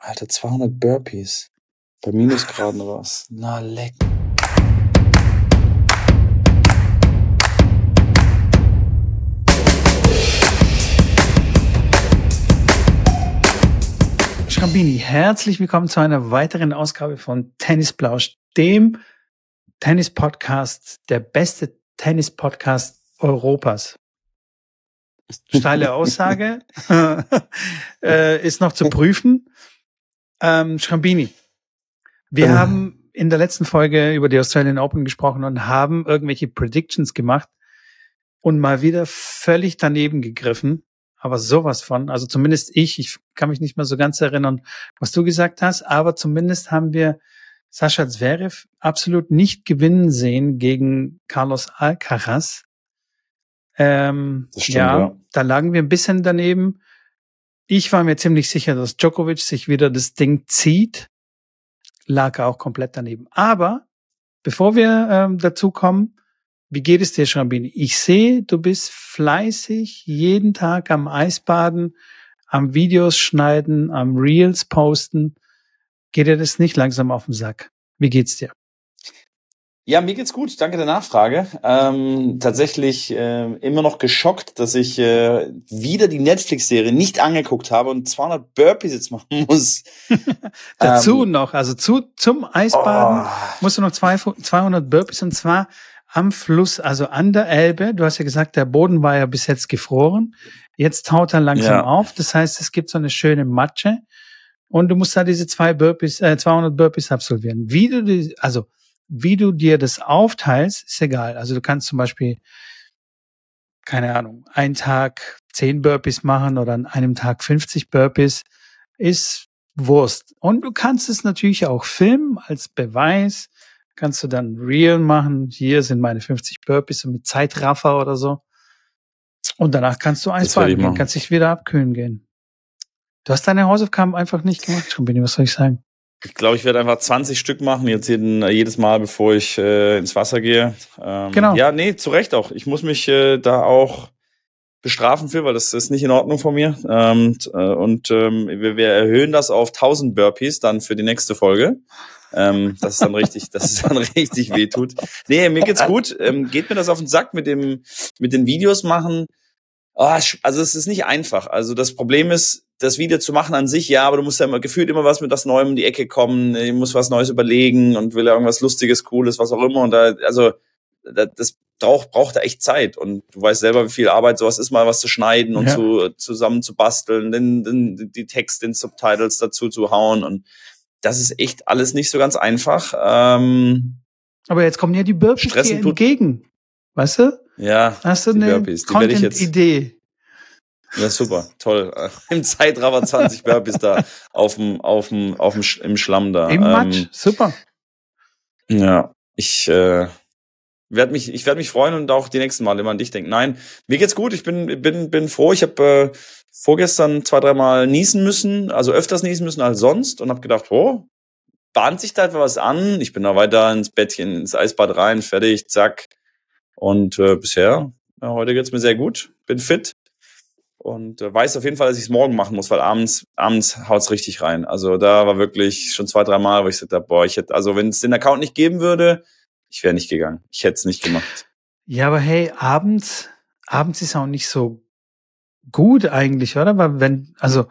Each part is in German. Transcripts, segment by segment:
Alter, 200 Burpees. Bei Minusgraden oder was? Na, leck. Schrambini, herzlich willkommen zu einer weiteren Ausgabe von Tennisplausch, dem Tennis-Podcast, der beste Tennis-Podcast Europas. Steile Aussage, äh, ist noch zu prüfen. Ähm, Schrambini, wir Äh. haben in der letzten Folge über die Australian Open gesprochen und haben irgendwelche Predictions gemacht und mal wieder völlig daneben gegriffen. Aber sowas von, also zumindest ich, ich kann mich nicht mehr so ganz erinnern, was du gesagt hast, aber zumindest haben wir Sascha Zverev absolut nicht gewinnen sehen gegen Carlos Alcaraz. Ähm, Das stimmt, ja, ja. da lagen wir ein bisschen daneben. Ich war mir ziemlich sicher, dass Djokovic sich wieder das Ding zieht. Lag auch komplett daneben. Aber bevor wir ähm, dazu kommen, wie geht es dir, Schrambini? Ich sehe, du bist fleißig jeden Tag am Eisbaden, am Videos schneiden, am Reels posten. Geht dir das nicht langsam auf den Sack? Wie geht's dir? Ja, mir geht's gut. Danke der Nachfrage. Ähm, tatsächlich äh, immer noch geschockt, dass ich äh, wieder die Netflix-Serie nicht angeguckt habe und 200 Burpees jetzt machen muss. Dazu Ähm, noch, also zu, zum Eisbaden Oh, musst du noch zwei, 200 Burpees und zwar am Fluss, also an der Elbe. Du hast ja gesagt, der Boden war ja bis jetzt gefroren. Jetzt taut er langsam Ja. auf. Das heißt, es gibt so eine schöne Matsche und du musst da diese zwei Burpees, äh, 200 Burpees absolvieren. Wie du die, also wie du dir das aufteilst, ist egal. Also du kannst zum Beispiel, keine Ahnung, einen Tag 10 Burpees machen oder an einem Tag 50 Burpees, ist Wurst. Und du kannst es natürlich auch filmen als Beweis. Kannst du dann Real machen. Hier sind meine 50 Burpees so mit Zeitraffer oder so. Und danach kannst du ich gehen, kannst dich wieder abkühlen gehen. Du hast deine Hausaufgaben einfach nicht gemacht, Schrumpini, was soll ich sagen? Ich glaube, ich werde einfach 20 Stück machen, jetzt jeden, jedes Mal, bevor ich äh, ins Wasser gehe. Ähm, Genau. Ja, nee, zu Recht auch. Ich muss mich äh, da auch bestrafen für, weil das ist nicht in Ordnung von mir. Ähm, äh, und ähm, wir, wir erhöhen das auf 1000 Burpees dann für die nächste Folge. Ähm, das ist dann richtig, das ist dann richtig wehtut. Nee, mir geht's gut. Ähm, geht mir das auf den Sack mit dem, mit den Videos machen? Sch- also es ist nicht einfach. Also das Problem ist, das Video zu machen an sich, ja, aber du musst ja immer gefühlt immer was mit was Neuem um die Ecke kommen, ich muss was Neues überlegen und will irgendwas Lustiges, Cooles, was auch immer. Und da, also da, das braucht, braucht da echt Zeit. Und du weißt selber, wie viel Arbeit sowas ist, mal was zu schneiden und Ja. zu, zusammen zu basteln, den, den, die Text, den Subtitles dazu zu hauen. Und das ist echt alles nicht so ganz einfach. Ähm, Aber jetzt kommen ja die Burpees dir entgegen. Weißt du? ja, Hast du Die eine Content-Idee? Ja, super, toll. Im Zeitraffer 20 Burpees da auf dem, auf dem, auf dem, im Schlamm da. Im Matsch. Ähm, Super. ja, ich äh, werde mich, ich werde mich freuen und auch die nächsten Male immer an dich denken. Nein, mir geht's gut. Ich bin, bin, bin froh. Ich habe äh, vorgestern zwei, dreimal niesen müssen, also öfters niesen müssen als sonst und habe gedacht, oh, bahnt sich da etwa was an. Ich bin da weiter ins Bettchen, ins Eisbad rein, fertig, zack. Und äh, bisher, ja, heute geht's mir sehr gut. Bin fit und äh, weiß auf jeden Fall, dass ich es morgen machen muss, weil abends, abends haut's richtig rein. Also da war wirklich schon zwei, drei Mal, wo ich gesagt habe, boah, ich hätte, also wenn es den Account nicht geben würde, ich wäre nicht gegangen. Ich hätte es nicht gemacht. Ja, aber hey, abends, abends ist auch nicht so gut eigentlich, oder? Weil wenn, also,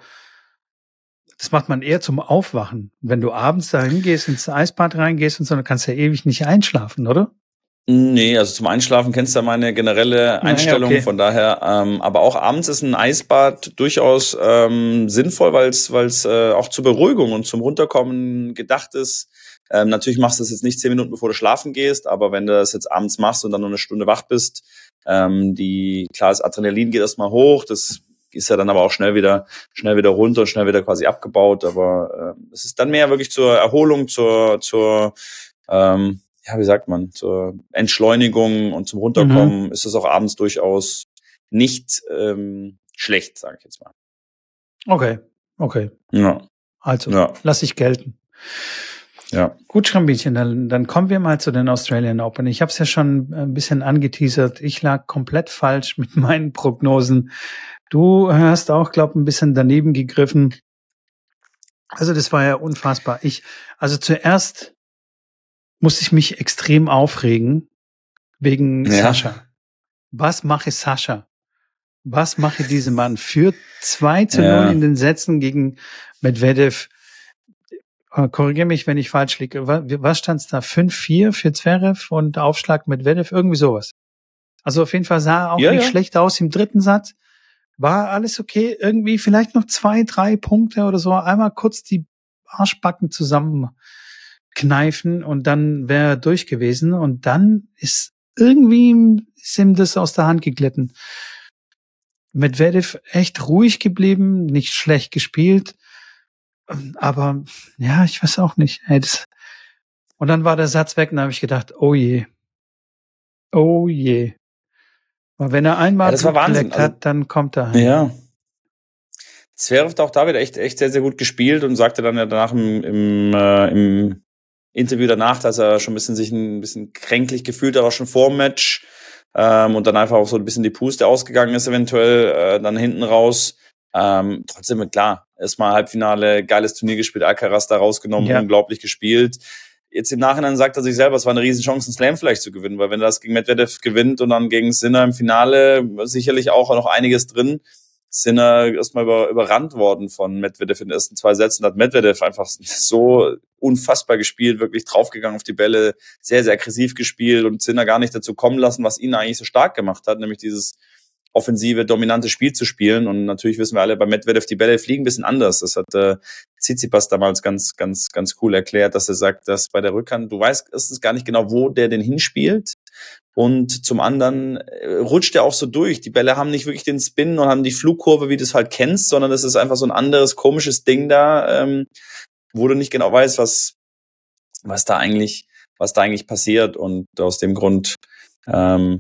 das macht man eher zum Aufwachen. Wenn du abends da hingehst, ins Eisbad reingehst und so, dann kannst du ja ewig nicht einschlafen, oder? Nee, also zum Einschlafen kennst du ja meine generelle Einstellung. okay. Von daher, ähm, aber auch abends ist ein Eisbad durchaus ähm, sinnvoll, weil es äh, auch zur Beruhigung und zum Runterkommen gedacht ist. Ähm, natürlich machst du das jetzt nicht zehn Minuten, bevor du schlafen gehst, aber wenn du das jetzt abends machst und dann nur eine Stunde wach bist, ähm, die klar, das Adrenalin geht erstmal hoch, das ist ja dann aber auch schnell wieder schnell wieder runter, schnell wieder quasi abgebaut. Aber ähm, es ist dann mehr wirklich zur Erholung, zur zur ähm, ja, wie sagt man, zur Entschleunigung und zum Runterkommen ist es auch abends durchaus nicht ähm, schlecht, sage ich jetzt mal. Okay, okay. Ja, Also, ja, lass ich gelten. ja. Gut, Schrambinchen, dann, dann kommen wir mal zu den Australian Open. Ich habe es ja schon ein bisschen angeteasert. Ich lag komplett falsch mit meinen Prognosen. Du hast auch, glaub ein bisschen daneben gegriffen. Also das war ja unfassbar. Ich, also zuerst musste ich mich extrem aufregen wegen ja. Sascha. Was mache Sascha? Was mache diese Mann? Führt 2 zu 0 ja. in den Sätzen gegen Medvedev. Äh, Korrigiere mich, wenn ich falsch liege. Was stand es da? 5-4 für Zverev und Aufschlag Medvedev? Irgendwie sowas. Also auf jeden Fall sah er auch ja, nicht schlecht aus im dritten Satz. War alles okay? Irgendwie vielleicht noch zwei, drei Punkte oder so. Einmal kurz die Arschbacken zusammenkneifen und dann wäre er durch gewesen. Und dann ist irgendwie ist ihm das aus der Hand geglitten. Medvedev echt ruhig geblieben, nicht schlecht gespielt. Aber ja, ich weiß auch nicht. Ey, das und dann war der Satz weg und da habe ich gedacht, oh je. Oh je. Weil wenn er einmal ja, geleckt hat, also, dann kommt er. Heim. Ja. Zverev auch da wieder echt, echt sehr, sehr gut gespielt und sagte dann ja danach im, im, äh, im Interview danach, dass er schon ein bisschen sich ein bisschen kränklich gefühlt hat, auch schon vor dem Match. Ähm, und dann einfach auch so ein bisschen die Puste ausgegangen ist, eventuell, äh, dann hinten raus. Ähm, trotzdem, klar, erstmal Halbfinale, geiles Turnier gespielt, Alcaraz da rausgenommen, ja. unglaublich gespielt jetzt im Nachhinein sagt er sich selber, es war eine Riesenchance, einen Slam vielleicht zu gewinnen, weil wenn er das gegen Medvedev gewinnt und dann gegen Sinner im Finale, sicherlich auch noch einiges drin. Sinner erstmal über, überrannt worden von Medvedev in den ersten zwei Sätzen, hat Medvedev einfach so unfassbar gespielt, wirklich draufgegangen auf die Bälle, sehr, sehr aggressiv gespielt und Sinner gar nicht dazu kommen lassen, was ihn eigentlich so stark gemacht hat, nämlich dieses offensive, dominante Spiel zu spielen. Und natürlich wissen wir alle, bei Medvedev, die Bälle fliegen ein bisschen anders. Das hat äh, Tsitsipas damals ganz, ganz, ganz cool erklärt, dass er sagt, dass bei der Rückhand, du weißt erstens gar nicht genau, wo der den hinspielt. Und zum anderen äh, rutscht er auch so durch. Die Bälle haben nicht wirklich den Spin und haben die Flugkurve, wie du es halt kennst, sondern es ist einfach so ein anderes komisches Ding da, ähm, wo du nicht genau weißt, was, was da eigentlich, was da eigentlich passiert. Und aus dem Grund ähm,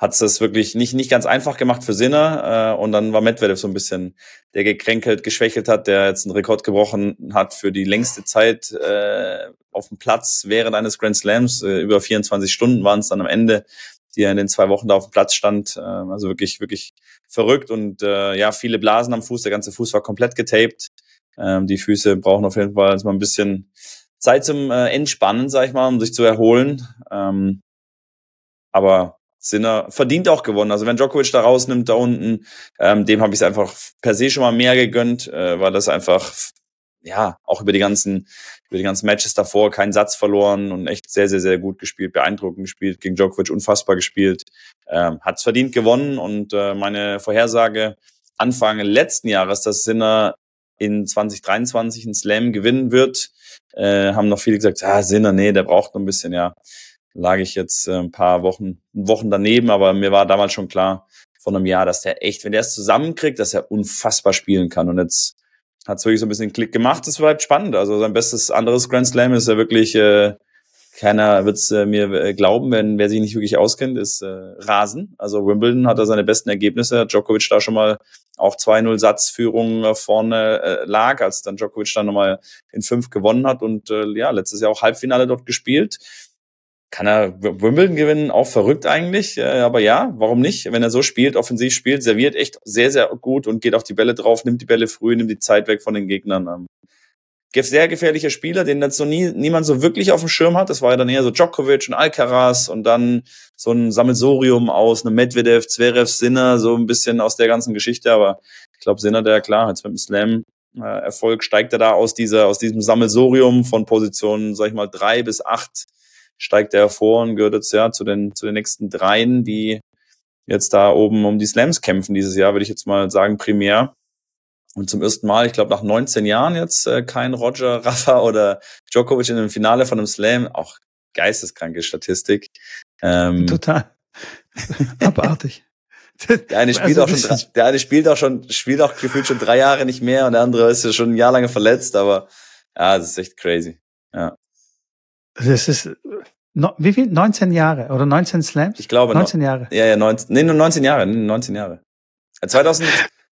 hat es wirklich nicht, nicht ganz einfach gemacht für Sinner. Äh, und dann war Medvedev so ein bisschen, der gekränkelt, geschwächelt hat, der jetzt einen Rekord gebrochen hat für die längste Zeit äh, auf dem Platz während eines Grand Slams. Äh, über 24 Stunden waren es dann am Ende, die er in den zwei Wochen da auf dem Platz stand. Äh, also wirklich, wirklich verrückt. Und äh, ja, viele Blasen am Fuß. Der ganze Fuß war komplett getaped. Ähm, die Füße brauchen auf jeden Fall mal ein bisschen Zeit zum äh, Entspannen, sag ich mal, um sich zu erholen. Ähm, aber Sinner verdient auch gewonnen. Also wenn Djokovic da rausnimmt da unten, ähm, dem habe ich es einfach per se schon mal mehr gegönnt, äh, weil das einfach ja auch über die ganzen über die ganzen Matches davor keinen Satz verloren und echt sehr sehr sehr gut gespielt, beeindruckend gespielt gegen Djokovic, unfassbar gespielt, ähm, hat's verdient gewonnen und äh, meine Vorhersage Anfang letzten Jahres, dass Sinner in 2023 einen Slam gewinnen wird, äh, haben noch viele gesagt, ah Sinner, nee, der braucht noch ein bisschen, ja lag ich jetzt äh, ein paar Wochen, Wochen daneben, aber mir war damals schon klar von einem Jahr, dass der echt, wenn der es zusammenkriegt, dass er unfassbar spielen kann. Und jetzt hat es wirklich so ein bisschen Klick gemacht. Das halt spannend. Also sein bestes anderes Grand Slam ist ja wirklich, äh, keiner wird es äh, mir äh, glauben, wenn wer sich nicht wirklich auskennt, ist äh, Rasen. Also Wimbledon hat er seine besten Ergebnisse. Djokovic da schon mal auch 2-0 Satzführung vorne äh, lag, als dann Djokovic dann nochmal in fünf gewonnen hat und äh, ja, letztes Jahr auch Halbfinale dort gespielt kann er Wimbledon gewinnen, auch verrückt eigentlich. Äh, aber ja, warum nicht? Wenn er so spielt, offensiv spielt, serviert echt sehr, sehr gut und geht auf die Bälle drauf, nimmt die Bälle früh, nimmt die Zeit weg von den Gegnern. Ähm, sehr gefährlicher Spieler, den jetzt so nie, niemand so wirklich auf dem Schirm hat. Das war ja dann eher so Djokovic und Alcaraz und dann so ein Sammelsorium aus einem Medvedev, Zverev, Sinner, so ein bisschen aus der ganzen Geschichte. Aber ich glaube, Sinner, der klar, jetzt mit dem Slam äh, Erfolg steigt er da aus dieser, aus diesem Sammelsorium von Positionen, sag ich mal, drei bis acht steigt er hervor und gehört jetzt ja zu den, zu den nächsten dreien, die jetzt da oben um die Slams kämpfen dieses Jahr, würde ich jetzt mal sagen, primär. Und zum ersten Mal, ich glaube nach 19 Jahren jetzt, äh, kein Roger, Rafa oder Djokovic in dem Finale von einem Slam. Auch geisteskranke Statistik. Ähm, Total. Abartig. Der eine spielt also, auch schon, der eine spielt auch schon, spielt auch gefühlt schon drei Jahre nicht mehr und der andere ist ja schon ein Jahr lange verletzt, aber ja, das ist echt crazy. Ja. Das ist, no, wie viel? 19 Jahre oder 19 Slams? Ich glaube 19 Jahre. Ja, ja, 19, nee, nur 19 Jahre, 19 Jahre. 2000,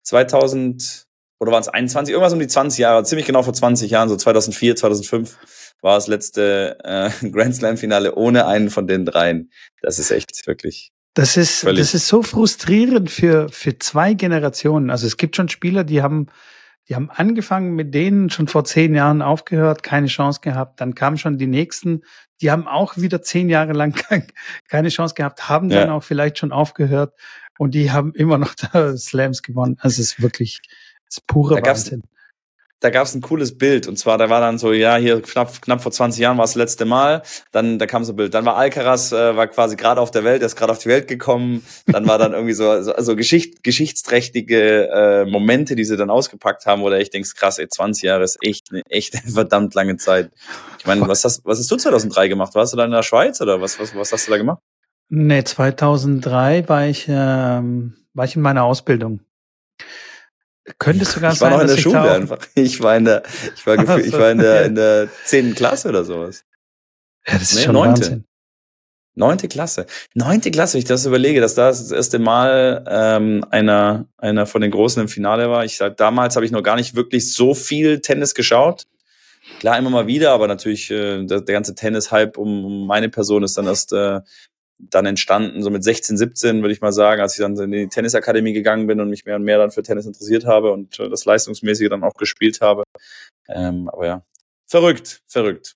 2000, oder waren es 21? Irgendwas um die 20 Jahre, ziemlich genau vor 20 Jahren, so 2004, 2005 war das letzte äh, Grand Slam Finale ohne einen von den dreien. Das ist echt wirklich. Das ist, das ist so frustrierend für, für zwei Generationen. Also es gibt schon Spieler, die haben, Die haben angefangen mit denen schon vor zehn Jahren aufgehört, keine Chance gehabt. Dann kamen schon die nächsten, die haben auch wieder zehn Jahre lang keine Chance gehabt, haben dann ja. auch vielleicht schon aufgehört und die haben immer noch da Slams gewonnen. Also es ist wirklich das ist pure da Wahnsinn da gab es ein cooles Bild. Und zwar, da war dann so, ja, hier knapp, knapp vor 20 Jahren war es das letzte Mal. Dann, da kam so ein Bild. Dann war Alcaraz, äh, war quasi gerade auf der Welt, er ist gerade auf die Welt gekommen. Dann war dann irgendwie so, so, so Geschicht, geschichtsträchtige äh, Momente, die sie dann ausgepackt haben, wo du echt denkst, krass, ey, 20 Jahre ist echt eine echt verdammt lange Zeit. Ich meine, was hast, was hast du 2003 gemacht? Warst du dann in der Schweiz oder was, was, was hast du da gemacht? Nee, 2003 war ich, ähm, war ich in meiner Ausbildung. Könnte sogar sein. Ich war sein, noch in der Schule einfach. Ich war in der, ich war, gefühl, ich war in der, in der zehnten Klasse oder sowas. Ja, das ist nee, schon neunte. Neunte Klasse. Neunte Klasse, wenn ich das überlege, dass das das erste Mal ähm, einer, einer von den Großen im Finale war. Ich sag, damals habe ich noch gar nicht wirklich so viel Tennis geschaut. Klar, immer mal wieder, aber natürlich äh, der, der ganze Tennis-Hype um, um meine Person ist dann erst äh, dann entstanden, so mit 16, 17 würde ich mal sagen, als ich dann in die Tennisakademie gegangen bin und mich mehr und mehr dann für Tennis interessiert habe und äh, das Leistungsmäßige dann auch gespielt habe. Ähm, aber ja, verrückt, verrückt.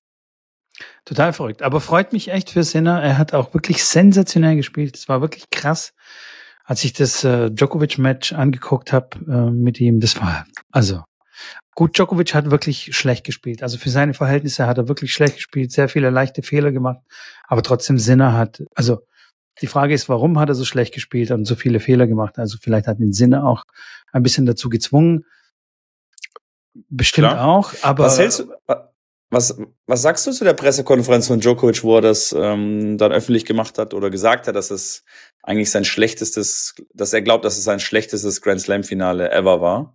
Total verrückt. Aber freut mich echt für Sinner. Er hat auch wirklich sensationell gespielt. Es war wirklich krass, als ich das äh, Djokovic-Match angeguckt habe äh, mit ihm. Das war also Gut, Djokovic hat wirklich schlecht gespielt. Also für seine Verhältnisse hat er wirklich schlecht gespielt, sehr viele leichte Fehler gemacht, aber trotzdem Sinner hat, also die Frage ist, warum hat er so schlecht gespielt und so viele Fehler gemacht? Also vielleicht hat ihn Sinner auch ein bisschen dazu gezwungen. Bestimmt Klar. auch, aber. Was hältst du, was, was sagst du zu der Pressekonferenz von Djokovic, wo er das ähm, dann öffentlich gemacht hat oder gesagt hat, dass es eigentlich sein schlechtestes, dass er glaubt, dass es sein schlechtestes Grand Slam Finale ever war?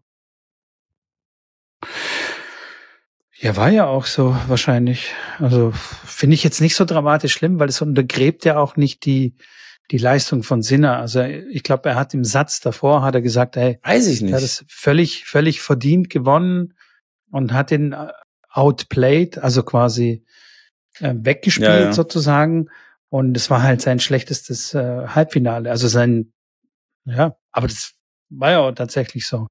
Ja, war ja auch so wahrscheinlich. Also finde ich jetzt nicht so dramatisch schlimm, weil es untergräbt ja auch nicht die die Leistung von Sinner. Also ich glaube, er hat im Satz davor hat er gesagt, ey, weiß ich nicht, er hat es völlig völlig verdient gewonnen und hat den äh, outplayed, also quasi äh, weggespielt ja, ja. sozusagen. Und es war halt sein schlechtestes äh, Halbfinale. Also sein, ja, aber das war ja auch tatsächlich so.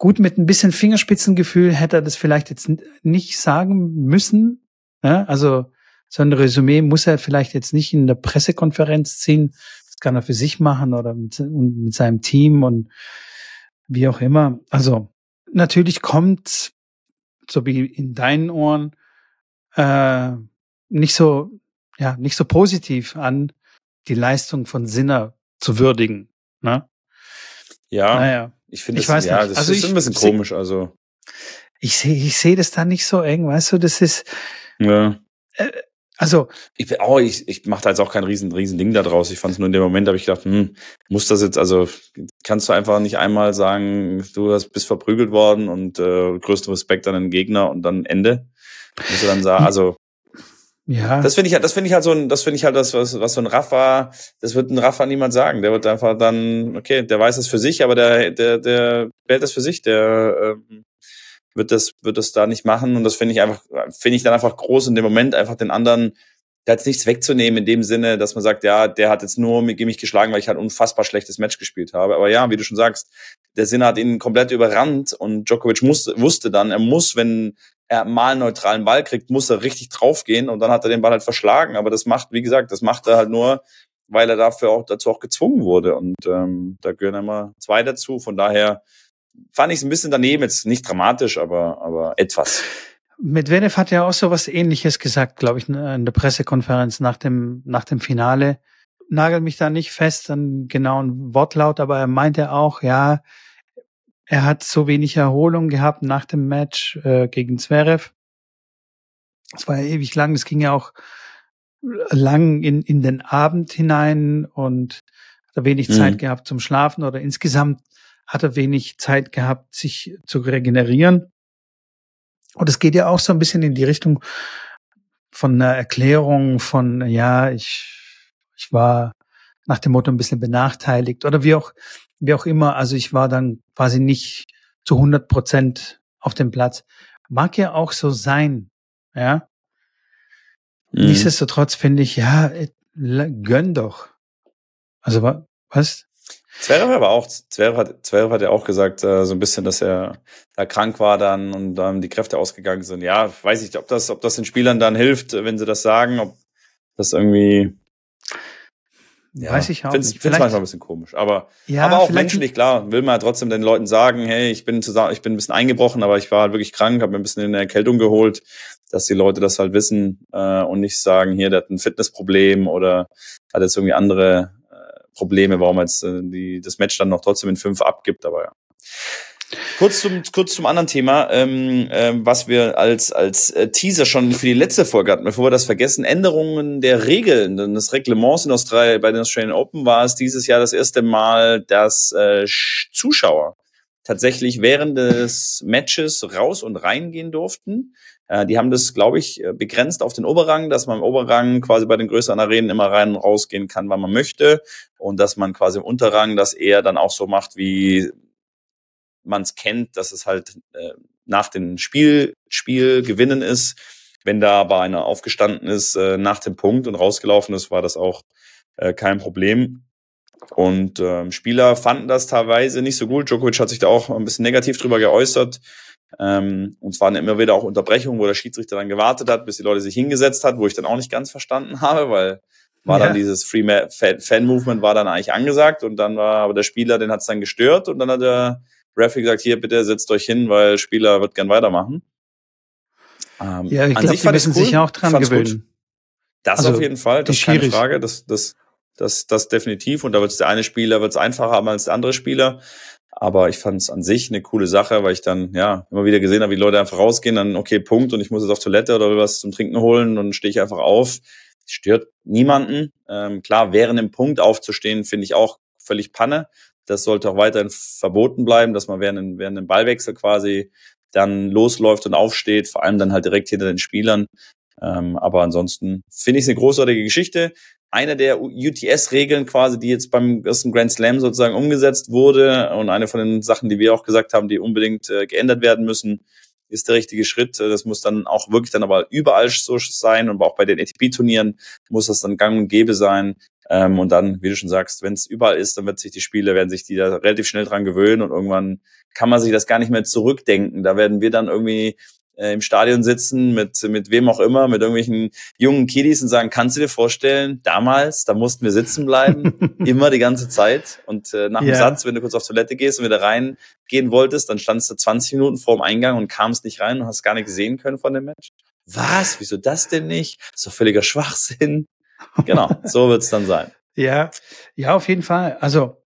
Gut, mit ein bisschen Fingerspitzengefühl hätte er das vielleicht jetzt nicht sagen müssen. Ja, also so ein Resümee muss er vielleicht jetzt nicht in der Pressekonferenz ziehen. Das kann er für sich machen oder mit, mit seinem Team und wie auch immer. Also natürlich kommt, so wie in deinen Ohren, äh, nicht so, ja, nicht so positiv an, die Leistung von Sinner zu würdigen. Ne? Ja. Naja. Ich finde, das, ja, das also ist ich, ein bisschen komisch. Also ich sehe, ich sehe das da nicht so eng, weißt du? Das ist. Ja. Äh, also ich bin, oh, ich, ich mache da jetzt auch kein riesen, riesen Ding da draus. Ich fand es nur in dem Moment, habe ich gedacht, hm, muss das jetzt, also kannst du einfach nicht einmal sagen, du hast, bist verprügelt worden und äh, größten Respekt an den Gegner und dann Ende. Musst du dann sagen, also ja. Das finde ich halt, das finde ich halt so ein, das finde ich halt das, was, was so ein Rafa, das wird ein Rafa niemand sagen. Der wird einfach dann, okay, der weiß es für sich, aber der, der, der wählt das für sich, der ähm, wird das, wird das da nicht machen. Und das finde ich einfach, finde ich dann einfach groß in dem Moment, einfach den anderen, da jetzt nichts wegzunehmen in dem Sinne, dass man sagt, ja, der hat jetzt nur mich geschlagen, weil ich halt ein unfassbar schlechtes Match gespielt habe. Aber ja, wie du schon sagst, der Sinne hat ihn komplett überrannt und Djokovic musste, wusste dann, er muss, wenn er mal einen neutralen Ball kriegt, muss er richtig draufgehen und dann hat er den Ball halt verschlagen. Aber das macht, wie gesagt, das macht er halt nur, weil er dafür auch dazu auch gezwungen wurde. Und ähm, da gehören immer zwei dazu. Von daher fand ich es ein bisschen daneben, jetzt nicht dramatisch, aber, aber etwas. Medvedev hat ja auch so was ähnliches gesagt, glaube ich, in der Pressekonferenz nach dem, nach dem Finale. Nagel mich da nicht fest an genauen Wortlaut, aber er meinte auch, ja, er hat so wenig Erholung gehabt nach dem Match äh, gegen Zverev. Es war ja ewig lang, es ging ja auch lang in, in den Abend hinein und hat er wenig mhm. Zeit gehabt zum Schlafen oder insgesamt hat er wenig Zeit gehabt, sich zu regenerieren. Und es geht ja auch so ein bisschen in die Richtung von einer Erklärung von, ja, ich, ich war nach dem Motto ein bisschen benachteiligt oder wie auch, wie auch immer. Also ich war dann quasi nicht zu 100 Prozent auf dem Platz. Mag ja auch so sein, ja. Mhm. Nichtsdestotrotz finde ich, ja, gönn doch. Also was? Zverev aber auch, Zverev hat, Zverev hat ja auch gesagt, äh, so ein bisschen, dass er da krank war dann und dann die Kräfte ausgegangen sind. Ja, weiß ich, ob das, ob das den Spielern dann hilft, wenn sie das sagen, ob das irgendwie ja, weiß ich auch find's, nicht. Find's manchmal ein bisschen komisch, aber, Ja, aber auch menschlich, klar, will man ja trotzdem den Leuten sagen, hey, ich bin zusammen, ich bin ein bisschen eingebrochen, aber ich war halt wirklich krank, habe mir ein bisschen in der Erkältung geholt, dass die Leute das halt wissen äh, und nicht sagen, hier, der hat ein Fitnessproblem oder hat jetzt irgendwie andere Probleme, warum jetzt äh, die, das Match dann noch trotzdem in fünf abgibt, aber ja. Kurz zum, kurz zum anderen Thema, ähm, ähm, was wir als, als äh, Teaser schon für die letzte Folge hatten, bevor wir das vergessen, Änderungen der Regeln, des Reglements in Australien, bei den Australian Open war es dieses Jahr das erste Mal, dass äh, Sch- Zuschauer tatsächlich während des Matches raus und reingehen durften. Äh, die haben das, glaube ich, äh, begrenzt auf den Oberrang, dass man im Oberrang quasi bei den größeren Arenen immer rein und rausgehen kann, wann man möchte. Und dass man quasi im Unterrang das eher dann auch so macht, wie man es kennt, dass es halt äh, nach dem Spiel, Spiel gewinnen ist. Wenn da aber einer aufgestanden ist äh, nach dem Punkt und rausgelaufen ist, war das auch äh, kein Problem. Und ähm, Spieler fanden das teilweise nicht so gut. Djokovic hat sich da auch ein bisschen negativ drüber geäußert. Ähm, und es waren immer wieder auch Unterbrechungen, wo der Schiedsrichter dann gewartet hat, bis die Leute sich hingesetzt hat, wo ich dann auch nicht ganz verstanden habe, weil war Ja. dann dieses Free Fan Movement war dann eigentlich angesagt und dann war aber der Spieler, den hat es dann gestört und dann hat der Referee gesagt, hier bitte setzt euch hin, weil Spieler wird gern weitermachen. Ähm, Ja, ich glaube, sich die müssen sich cool. auch dran Fand's gut. gewöhnen. Das Also, auf jeden Fall, das ist keine Schiris. Frage. Das, das, das, das definitiv. Und da wird der eine Spieler wird's einfacher haben als der andere Spieler. Aber ich fand es an sich eine coole Sache, weil ich dann ja immer wieder gesehen habe, wie Leute einfach rausgehen, dann okay, Punkt und ich muss jetzt auf Toilette oder was zum Trinken holen und dann stehe ich einfach auf. Stört niemanden. Ähm, klar, während dem Punkt aufzustehen, finde ich auch völlig Panne. Das sollte auch weiterhin verboten bleiben, dass man während, während dem Ballwechsel quasi dann losläuft und aufsteht, vor allem dann halt direkt hinter den Spielern. Ähm, aber ansonsten finde ich es eine großartige Geschichte. Eine der UTS-Regeln quasi, die jetzt beim ersten Grand Slam sozusagen umgesetzt wurde und eine von den Sachen, die wir auch gesagt haben, die unbedingt äh, geändert werden müssen, ist der richtige Schritt. Äh, Das muss dann auch wirklich dann aber überall so sein und auch bei den ATP-Turnieren muss das dann gang und gäbe sein. Ähm, und dann, wie du schon sagst, wenn es überall ist, dann wird sich die Spiele, werden sich die da relativ schnell dran gewöhnen und irgendwann kann man sich das gar nicht mehr zurückdenken. Da werden wir dann irgendwie äh, im Stadion sitzen mit, mit wem auch immer, mit irgendwelchen jungen Kiddies und sagen, kannst du dir vorstellen, damals, da mussten wir sitzen bleiben, immer die ganze Zeit. Und äh, nach dem Ja. Satz, wenn du kurz auf Toilette gehst und wieder reingehen wolltest, dann standst du 20 Minuten vor dem Eingang und kamst nicht rein und hast gar nichts sehen können von dem Match. Was? Wieso das denn nicht? Das ist doch völliger Schwachsinn. Genau, so wird's dann sein. Ja, ja, auf jeden Fall. Also,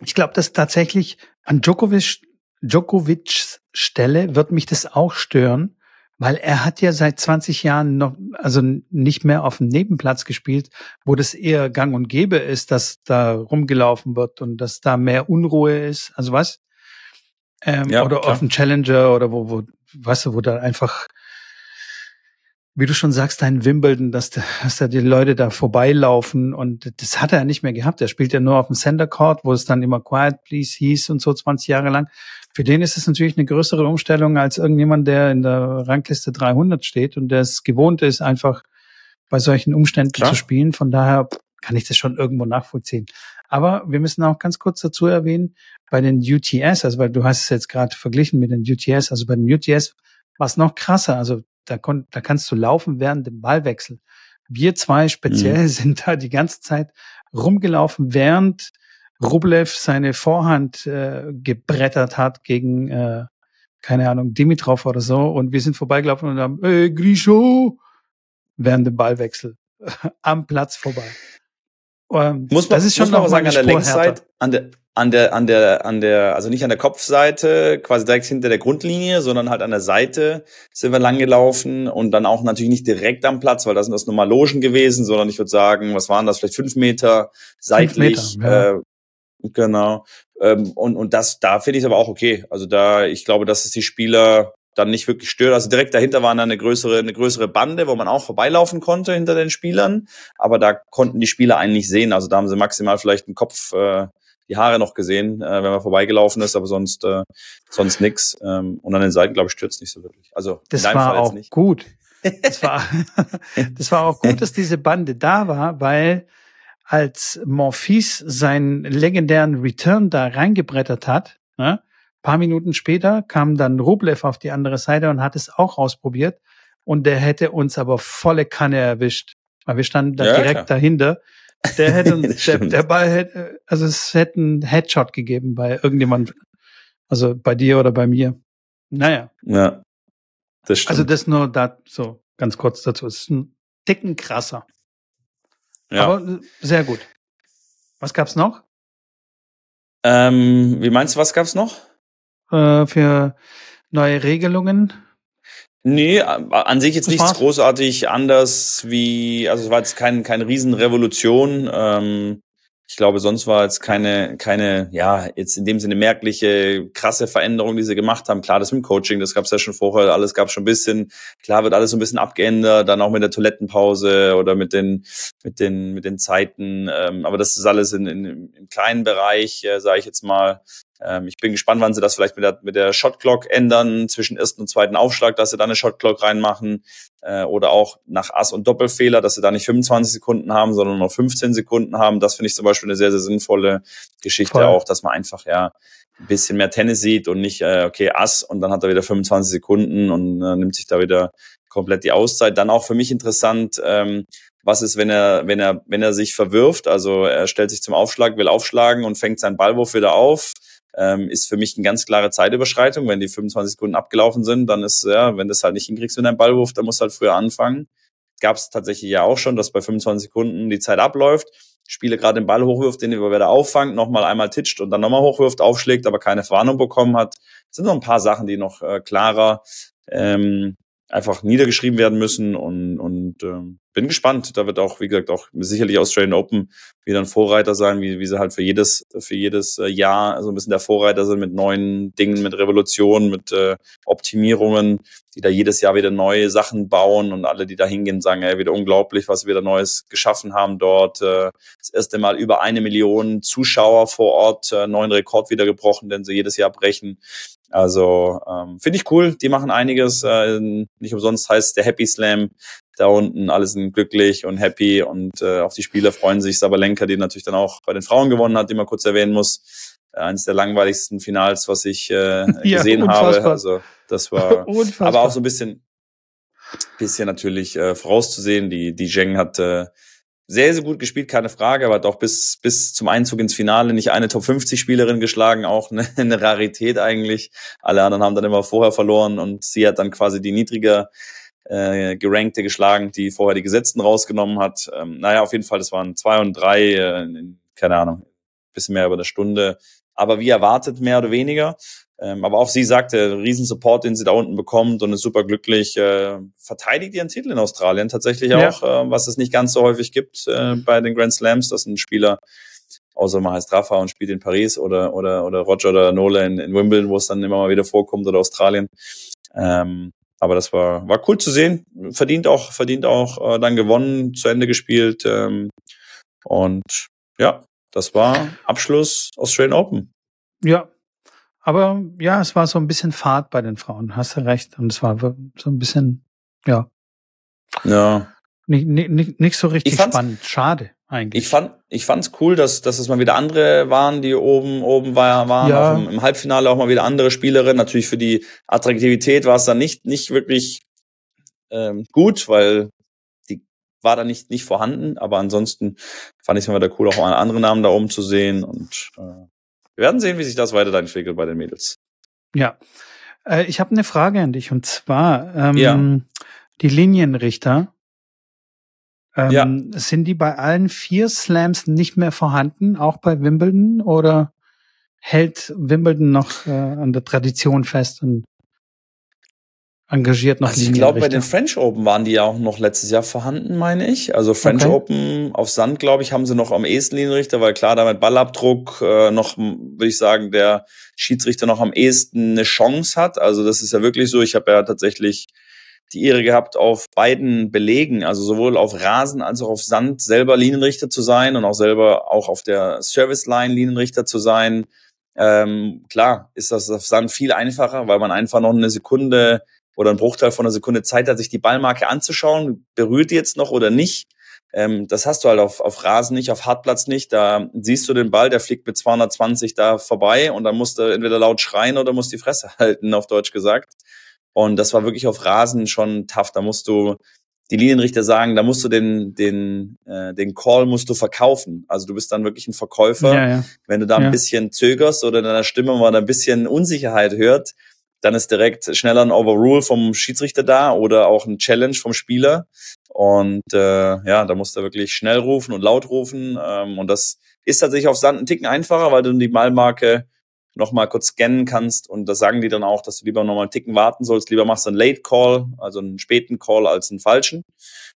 ich glaube, dass tatsächlich an Djokovic, Djokovic's Stelle wird mich das auch stören, weil er hat ja seit 20 Jahren noch, also nicht mehr auf dem Nebenplatz gespielt, wo das eher gang und gäbe ist, dass da rumgelaufen wird und dass da mehr Unruhe ist. Also was? Ähm, Ja, oder klar. auf dem Challenger oder wo, wo, weißt du, wo da einfach wie du schon sagst, ein Wimbledon, dass, da- dass da die Leute da vorbeilaufen und das hat er nicht mehr gehabt. Er spielt ja nur auf dem Center Court, wo es dann immer Quiet Please hieß und so 20 Jahre lang. Für den ist es natürlich eine größere Umstellung als irgendjemand, der in der Rangliste 300 steht und der es gewohnt ist, einfach bei solchen Umständen Klar. zu spielen. Von daher kann ich das schon irgendwo nachvollziehen. Aber wir müssen auch ganz kurz dazu erwähnen, bei den UTS, also weil du hast es jetzt gerade verglichen mit den UTS, also bei den UTS war es noch krasser. Also da, kon da kannst du laufen während dem Ballwechsel. Wir zwei speziell sind da die ganze Zeit rumgelaufen, während Rublev seine Vorhand äh, gebrettert hat gegen, äh, keine Ahnung, Dimitrov oder so. Und wir sind vorbeigelaufen und haben, ey, Grisho, während dem Ballwechsel am Platz vorbei. Ähm, Muss man, das ist schon muss man noch aber sagen, an der. Längsseite, an der, an der, an der, an der, also nicht an der Kopfseite, quasi direkt hinter der Grundlinie, sondern halt an der Seite sind wir lang gelaufen und dann auch natürlich nicht direkt am Platz, weil da sind das nur mal Logen gewesen, sondern ich würde sagen, was waren das, vielleicht fünf Meter seitlich, Meter, ja. äh, genau. Ähm, und, und das, da finde ich es aber auch okay. Also da, ich glaube, dass es die Spieler dann nicht wirklich stört. Also direkt dahinter war dann eine größere, eine größere Bande, wo man auch vorbeilaufen konnte hinter den Spielern. Aber da konnten die Spieler einen nicht sehen. Also da haben sie maximal vielleicht einen Kopf, äh, die Haare noch gesehen, äh, wenn man vorbeigelaufen ist, aber sonst, äh, sonst nix. Ähm, und an den Seiten, glaube ich, stürzt nicht so wirklich. Also Das in deinem war Fall jetzt auch nicht. gut. Das war, das war auch gut, dass diese Bande da war, weil als Morphis seinen legendären Return da reingebrettert hat, ne, paar Minuten später kam dann Rublev auf die andere Seite und hat es auch ausprobiert. Und der hätte uns aber volle Kanne erwischt. Weil wir standen da ja, direkt klar. dahinter. Der hätte uns, der, der Ball hätte, also es hätte einen Headshot gegeben bei irgendjemand, also bei dir oder bei mir. Naja. Ja. Das stimmt. Also das nur da, so ganz kurz dazu. Es ist ein dicken krasser. Ja. Aber äh, sehr gut. Was gab's noch? Ähm, wie meinst du, was gab's noch? Äh, für neue Regelungen? Nee, an sich jetzt nichts großartig anders wie, also es war jetzt kein, keine Riesenrevolution. Ähm, ich glaube, sonst war jetzt keine, keine, ja, jetzt in dem Sinne merkliche, krasse Veränderung, die sie gemacht haben. Klar, das mit dem Coaching, das gab es ja schon vorher, alles gab schon ein bisschen. Klar wird alles so ein bisschen abgeändert, dann auch mit der Toilettenpause oder mit den, mit den, mit den Zeiten. Ähm, aber das ist alles in, in, im kleinen Bereich, äh, sage ich jetzt mal. Ähm, ich bin gespannt, wann sie das vielleicht mit der, mit der Shot Clock ändern, zwischen ersten und zweiten Aufschlag, dass sie da eine Shot Clock reinmachen. Äh, oder auch nach Ass- und Doppelfehler, dass sie da nicht 25 Sekunden haben, sondern nur 15 Sekunden haben. Das finde ich zum Beispiel eine sehr, sehr sinnvolle Geschichte Voll. auch, dass man einfach ja ein bisschen mehr Tennis sieht und nicht, äh, okay, Ass und dann hat er wieder 25 Sekunden und äh, nimmt sich da wieder komplett die Auszeit. Dann auch für mich interessant, ähm, was ist, wenn er, wenn er, wenn er sich verwirft, also er stellt sich zum Aufschlag, will aufschlagen und fängt seinen Ballwurf wieder auf ähm, ist für mich eine ganz klare Zeitüberschreitung. Wenn die 25 Sekunden abgelaufen sind, dann ist, ja, wenn du es halt nicht hinkriegst mit deinem Ballwurf, dann musst du halt früher anfangen. Gab es tatsächlich ja auch schon, dass bei 25 Sekunden die Zeit abläuft. Spieler gerade den Ball hochwirft, den er wieder auffangt, nochmal einmal titscht und dann nochmal hochwirft, aufschlägt, aber keine Verwarnung bekommen hat. Das sind noch ein paar Sachen, die noch äh, klarer ähm, einfach niedergeschrieben werden müssen und, und ähm, bin gespannt. Da wird auch, wie gesagt, auch sicherlich Australian Open wieder ein Vorreiter sein, wie, wie sie halt für jedes, für jedes äh, Jahr so ein bisschen der Vorreiter sind mit neuen Dingen, mit Revolutionen, mit äh, Optimierungen, die da jedes Jahr wieder neue Sachen bauen und alle, die da hingehen, sagen, ey, wieder unglaublich, was wir wieder Neues geschaffen haben dort. Äh, das erste Mal über eine Million Zuschauer vor Ort, äh, neuen Rekord wieder gebrochen, den sie jedes Jahr brechen. Also ähm, finde ich cool, die machen einiges. Äh, nicht umsonst heißt der Happy Slam da unten, alle sind glücklich und happy und äh, auch die Spieler freuen sich. Sabalenka, die natürlich dann auch bei den Frauen gewonnen hat, die man kurz erwähnen muss. Äh, eines der langweiligsten Finals, was ich äh, gesehen ja, habe. Also das war aber auch so ein bisschen, bisschen natürlich äh, vorauszusehen. Die, die Zheng hat äh, sehr, sehr gut gespielt, keine Frage, aber auch bis, bis zum Einzug ins Finale nicht eine Top 50 Spielerin geschlagen, auch eine, eine Rarität eigentlich. Alle anderen haben dann immer vorher verloren und sie hat dann quasi die niedriger äh, gerankte geschlagen, die vorher die Gesetzten rausgenommen hat. Ähm, naja, auf jeden Fall, das waren zwei und drei, äh, in, keine Ahnung, bisschen mehr über eine Stunde. Aber wie erwartet, mehr oder weniger. Ähm, aber auch sie sagte, riesen Support, den sie da unten bekommt und ist super glücklich. Äh, verteidigt ihren Titel in Australien tatsächlich ja. auch, äh, was es nicht ganz so häufig gibt äh, bei den Grand Slams, dass ein Spieler, außer man heißt Rafa und spielt in Paris oder, oder, oder Roger oder Nola in, in Wimbledon, wo es dann immer mal wieder vorkommt oder Australien. Ähm, aber das war, war cool zu sehen. Verdient auch, verdient auch äh, dann gewonnen, zu Ende gespielt. Ähm, und ja, das war Abschluss Australian Open. Ja, aber ja, es war so ein bisschen Fahrt bei den Frauen, hast du recht. Und es war so ein bisschen, ja. Ja. Nicht, nicht, nicht so richtig spannend. Schade eigentlich. Ich fand, ich fand's cool, dass, dass es mal wieder andere waren, die oben, oben war, waren. Ja. Im, im, Halbfinale auch mal wieder andere Spielerinnen. Natürlich für die Attraktivität war es dann nicht, nicht wirklich ähm, gut, weil die war da nicht, nicht vorhanden. Aber ansonsten fand ich es mal wieder cool, auch mal andere Namen da oben zu sehen. Und äh, wir werden sehen, wie sich das weiter entwickelt bei den Mädels. Ja. Äh, ich habe eine Frage an dich und zwar ähm, ja. die Linienrichter. Ähm, ja. Sind die bei allen vier Slams nicht mehr vorhanden, auch bei Wimbledon? Oder hält Wimbledon noch äh, an der Tradition fest und engagiert noch also Ich glaube, bei den French Open waren die ja auch noch letztes Jahr vorhanden, meine ich. Also French okay. Open auf Sand, glaube ich, haben sie noch am ehesten Linienrichter, weil klar, da mit Ballabdruck äh, noch, würde ich sagen, der Schiedsrichter noch am ehesten eine Chance hat. Also das ist ja wirklich so. Ich habe ja tatsächlich die Ehre gehabt, auf beiden Belegen, also sowohl auf Rasen als auch auf Sand, selber Linienrichter zu sein und auch selber auch auf der Service Line Linienrichter zu sein. Ähm, klar ist das auf Sand viel einfacher, weil man einfach noch eine Sekunde oder ein Bruchteil von einer Sekunde Zeit hat, sich die Ballmarke anzuschauen, berührt die jetzt noch oder nicht. Ähm, das hast du halt auf, auf Rasen nicht, auf Hartplatz nicht. Da siehst du den Ball, der fliegt mit 220 da vorbei und dann musst du entweder laut schreien oder musst die Fresse halten, auf Deutsch gesagt. Und das war wirklich auf Rasen schon tough. Da musst du die Linienrichter sagen, da musst du den, den, äh, den Call musst du verkaufen. Also du bist dann wirklich ein Verkäufer. Ja, ja. Wenn du da ein ja. bisschen zögerst oder in deiner Stimme mal ein bisschen Unsicherheit hört, dann ist direkt schneller ein Overrule vom Schiedsrichter da oder auch ein Challenge vom Spieler. Und äh, ja, da musst du wirklich schnell rufen und laut rufen. Ähm, und das ist tatsächlich auf Sand ein Ticken einfacher, weil du die Malmarke nochmal kurz scannen kannst. Und das sagen die dann auch, dass du lieber nochmal einen Ticken warten sollst. Lieber machst du einen Late Call, also einen späten Call als einen falschen.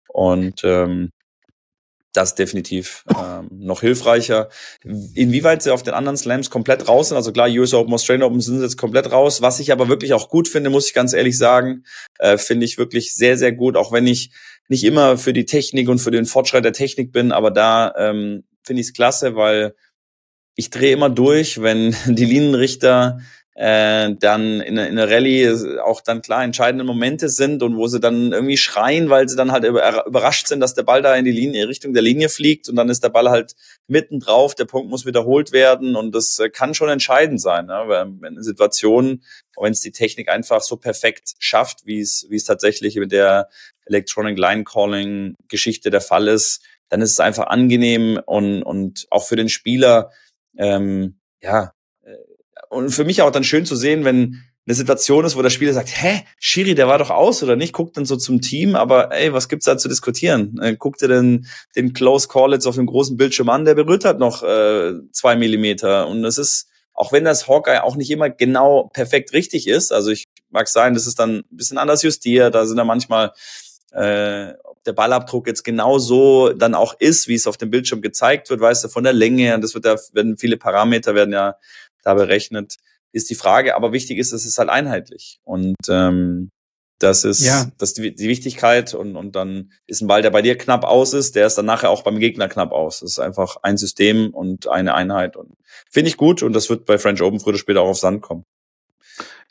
Und ähm, das ist definitiv ähm, noch hilfreicher. Inwieweit sie auf den anderen Slams komplett raus sind, also klar, US Open, Australian Open sind jetzt komplett raus. Was ich aber wirklich auch gut finde, muss ich ganz ehrlich sagen, äh, finde ich wirklich sehr, sehr gut, auch wenn ich nicht immer für die Technik und für den Fortschritt der Technik bin, aber da ähm, finde ich es klasse, weil ich drehe immer durch, wenn die Linienrichter äh, dann in, in der Rallye auch dann klar entscheidende Momente sind und wo sie dann irgendwie schreien, weil sie dann halt überrascht sind, dass der Ball da in die Linie, Richtung der Linie fliegt und dann ist der Ball halt mitten drauf, der Punkt muss wiederholt werden und das äh, kann schon entscheidend sein, ne? wenn eine Situation, wenn es die Technik einfach so perfekt schafft, wie es, wie es tatsächlich mit der Electronic Line Calling Geschichte der Fall ist, dann ist es einfach angenehm und, und auch für den Spieler, ähm, ja, und für mich auch dann schön zu sehen, wenn eine Situation ist, wo der Spieler sagt, hä, Schiri, der war doch aus oder nicht, guckt dann so zum Team, aber ey, was gibt's da zu diskutieren? Äh, guckt ihr denn den Close Call jetzt auf dem großen Bildschirm an, der berührt halt noch äh, zwei Millimeter. Und es ist, auch wenn das Hawkeye auch nicht immer genau perfekt richtig ist, also ich mag sein, das ist dann ein bisschen anders justiert, da sind da manchmal äh, der Ballabdruck jetzt genau so dann auch ist, wie es auf dem Bildschirm gezeigt wird, weißt du, von der Länge her, das wird ja, werden viele Parameter werden ja da berechnet, ist die Frage. Aber wichtig ist, es ist halt einheitlich. Und ähm, das ist ja. das die, die Wichtigkeit und, und dann ist ein Ball, der bei dir knapp aus ist, der ist dann nachher auch beim Gegner knapp aus. Das ist einfach ein System und eine Einheit und finde ich gut und das wird bei French Open früher oder später auch auf Sand kommen.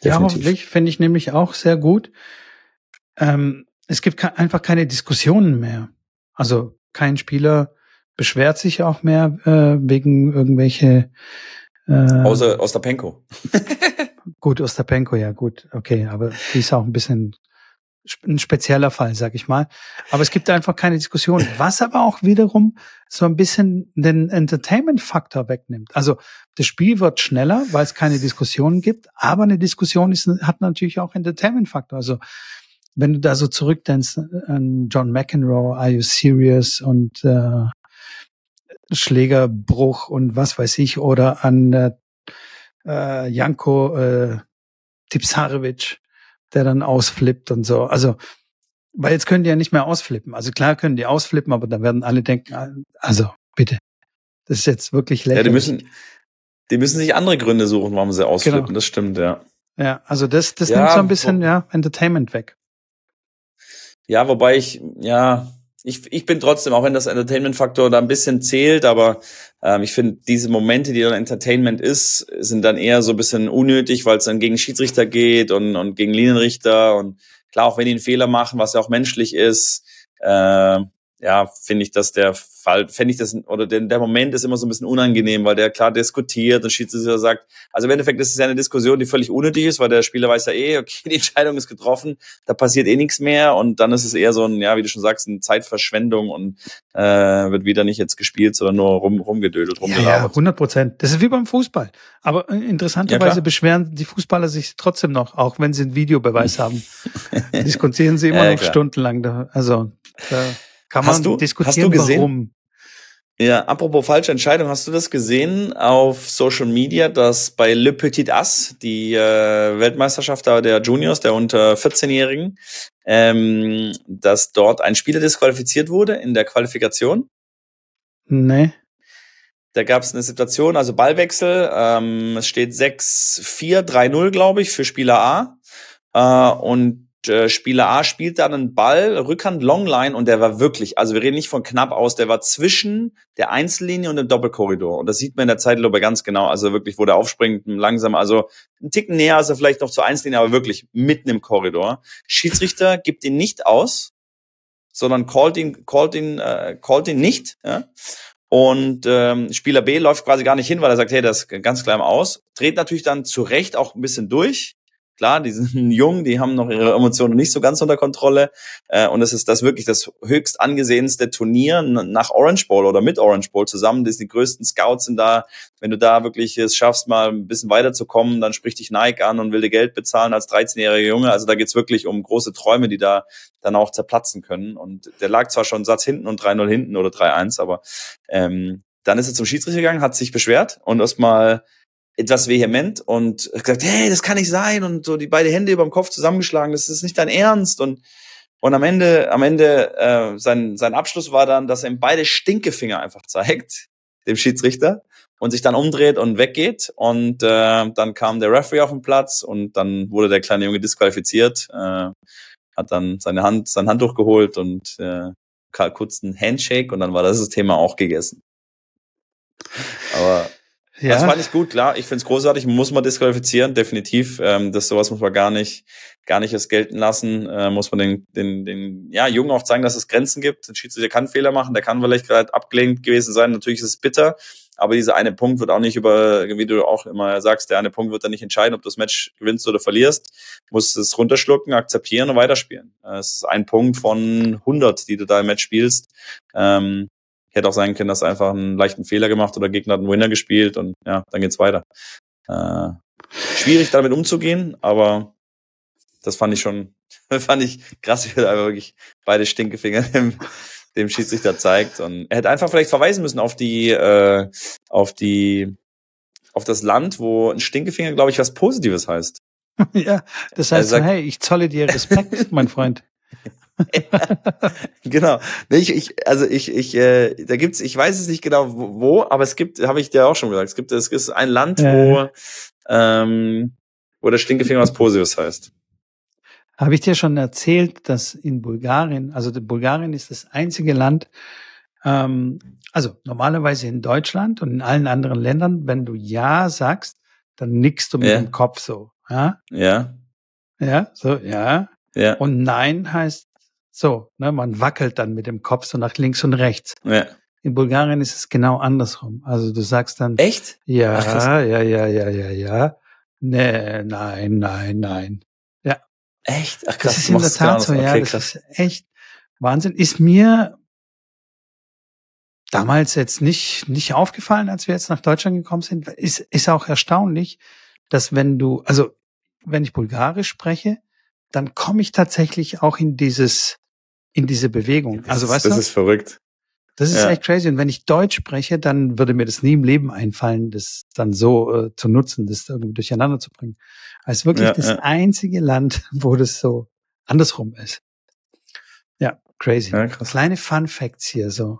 Definitiv. Ja, hoffentlich finde ich nämlich auch sehr gut. Ähm, es gibt einfach keine Diskussionen mehr. Also kein Spieler beschwert sich auch mehr äh, wegen irgendwelche äh, Außer Ostapenko. gut, Ostapenko, ja gut, okay, aber die ist auch ein bisschen ein spezieller Fall, sag ich mal. Aber es gibt einfach keine Diskussion, was aber auch wiederum so ein bisschen den Entertainment-Faktor wegnimmt. Also das Spiel wird schneller, weil es keine Diskussionen gibt, aber eine Diskussion ist, hat natürlich auch Entertainment-Faktor. Also wenn du da so zurückdenkst an John McEnroe, Are You Serious und äh, Schlägerbruch und was weiß ich, oder an äh, äh, Janko äh, Tipsarevic, der dann ausflippt und so. Also, weil jetzt können die ja nicht mehr ausflippen. Also klar können die ausflippen, aber dann werden alle denken, also bitte, das ist jetzt wirklich lächerlich. Ja, die müssen, die müssen sich andere Gründe suchen, warum sie ausflippen. Genau. Das stimmt, ja. Ja, also das, das ja, nimmt so ein bisschen ja Entertainment weg. Ja, wobei ich, ja, ich, ich bin trotzdem, auch wenn das Entertainment-Faktor da ein bisschen zählt, aber ähm, ich finde, diese Momente, die dann Entertainment ist, sind dann eher so ein bisschen unnötig, weil es dann gegen Schiedsrichter geht und, und gegen Linienrichter. Und klar, auch wenn die einen Fehler machen, was ja auch menschlich ist, äh, ja, finde ich, dass der Fall, fände ich das, oder der, der Moment ist immer so ein bisschen unangenehm, weil der klar diskutiert und Schiedsrichter sagt, also im Endeffekt ist es ja eine Diskussion, die völlig unnötig ist, weil der Spieler weiß ja eh, okay, die Entscheidung ist getroffen, da passiert eh nichts mehr und dann ist es eher so ein, ja, wie du schon sagst, eine Zeitverschwendung und äh, wird wieder nicht jetzt gespielt, sondern nur rum, rumgedödelt, rumgelabert. Ja, ja, 100 Prozent. Das ist wie beim Fußball. Aber äh, interessanterweise ja, beschweren die Fußballer sich trotzdem noch, auch wenn sie einen Videobeweis haben. Diskutieren sie immer ja, noch klar. stundenlang. Da, also da kann man hast du, diskutieren, hast du gesehen? warum. Ja, apropos falsche Entscheidung, hast du das gesehen auf Social Media, dass bei Le Petit As, die äh, Weltmeisterschaft der Juniors, der unter 14-Jährigen, ähm, dass dort ein Spieler disqualifiziert wurde in der Qualifikation? Nee. Da gab es eine Situation, also Ballwechsel, ähm, es steht 6-4, 3-0, glaube ich, für Spieler A. Äh, und Spieler A spielt dann einen Ball, Rückhand Longline und der war wirklich, also wir reden nicht von knapp aus, der war zwischen der Einzellinie und dem Doppelkorridor. Und das sieht man in der Zeitlupe ganz genau. Also wirklich, wo der aufspringt, langsam, also ein Ticken näher als er vielleicht noch zur Einzellinie, aber wirklich mitten im Korridor. Schiedsrichter gibt ihn nicht aus. sondern callt ihn, callt ihn, äh, callt ihn nicht. Ja? Und ähm, Spieler B läuft quasi gar nicht hin, weil er sagt, hey, das ist ganz klein aus. Dreht natürlich dann zu Recht auch ein bisschen durch, Klar, die sind jung, die haben noch ihre Emotionen nicht so ganz unter Kontrolle. Äh, und es ist das wirklich das höchst angesehenste Turnier nach Orange Bowl oder mit Orange Bowl zusammen. Das die größten Scouts sind da. Wenn du da wirklich es schaffst, mal ein bisschen weiterzukommen, dann spricht dich Nike an und will dir Geld bezahlen als 13-jähriger Junge. Also da geht's wirklich um große Träume, die da dann auch zerplatzen können. Und der lag zwar schon Satz hinten und 3-0 hinten oder 3-1, aber ähm, dann ist er zum Schiedsrichter gegangen, hat sich beschwert und erstmal etwas vehement und gesagt, hey, das kann nicht sein und so die beide Hände über dem Kopf zusammengeschlagen, das ist nicht dein Ernst und und am Ende, am Ende äh, sein sein Abschluss war dann, dass er ihm beide Stinkefinger einfach zeigt, dem Schiedsrichter und sich dann umdreht und weggeht und äh, dann kam der Referee auf den Platz und dann wurde der kleine Junge disqualifiziert, äh, hat dann seine Hand sein Handtuch geholt und äh, kurz einen Handshake und dann war das Thema auch gegessen. Aber ja. Das fand ich gut, klar. Ich finde es großartig, muss man disqualifizieren, definitiv. Ähm, das sowas muss man gar nicht, gar nicht erst gelten lassen. Äh, muss man den, den, den ja, Jungen auch zeigen, dass es Grenzen gibt. Ein Schiedsrichter kann Fehler machen, der kann vielleicht gerade abgelenkt gewesen sein. Natürlich ist es bitter, aber dieser eine Punkt wird auch nicht über, wie du auch immer sagst, der eine Punkt wird dann nicht entscheiden, ob du das Match gewinnst oder verlierst. Musst es runterschlucken, akzeptieren und weiterspielen. Äh, es ist ein Punkt von 100, die du da im Match spielst. Ähm, Hätte auch sein können, dass er einfach einen leichten Fehler gemacht oder Gegner hat einen Winner gespielt und ja, dann geht's weiter. Äh, schwierig damit umzugehen, aber das fand ich schon, fand ich krass, wie er einfach wirklich beide Stinkefinger dem, dem Schiedsrichter zeigt. Und er hätte einfach vielleicht verweisen müssen auf die, äh, auf die, auf das Land, wo ein Stinkefinger, glaube ich, was Positives heißt. ja, das heißt, sagt, hey, ich zolle dir Respekt, mein Freund. genau. Ich, ich, also ich, ich, äh, da gibt's, ich weiß es nicht genau wo, aber es gibt, habe ich dir auch schon gesagt, es gibt, es ist ein Land, äh. wo, ähm, wo der Stinkefinger was Positives heißt. Habe ich dir schon erzählt, dass in Bulgarien, also Bulgarien ist das einzige Land, ähm, also normalerweise in Deutschland und in allen anderen Ländern, wenn du Ja sagst, dann nickst du mit ja. dem Kopf so. Ja? Ja. Ja, so, ja. Ja. Und Nein heißt so, ne, man wackelt dann mit dem Kopf so nach links und rechts. Ja. In Bulgarien ist es genau andersrum. Also du sagst dann. Echt? Ja, Ach, ja, ja, ja, ja, ja. Nee, nein, nein, nein. Ja. Echt? Ach krass. Das ist in der Tat so, ja. Okay, das krass. ist echt Wahnsinn. Ist mir damals jetzt nicht, nicht aufgefallen, als wir jetzt nach Deutschland gekommen sind. Ist, ist auch erstaunlich, dass wenn du, also wenn ich Bulgarisch spreche, dann komme ich tatsächlich auch in dieses in diese Bewegung. Das also ist, weißt das du? ist verrückt. Das ist ja. echt crazy. Und wenn ich Deutsch spreche, dann würde mir das nie im Leben einfallen, das dann so äh, zu nutzen, das irgendwie durcheinander zu bringen. Also wirklich ja, das ja. einzige Land, wo das so andersrum ist. Ja, crazy. Kleine Fun Facts hier so.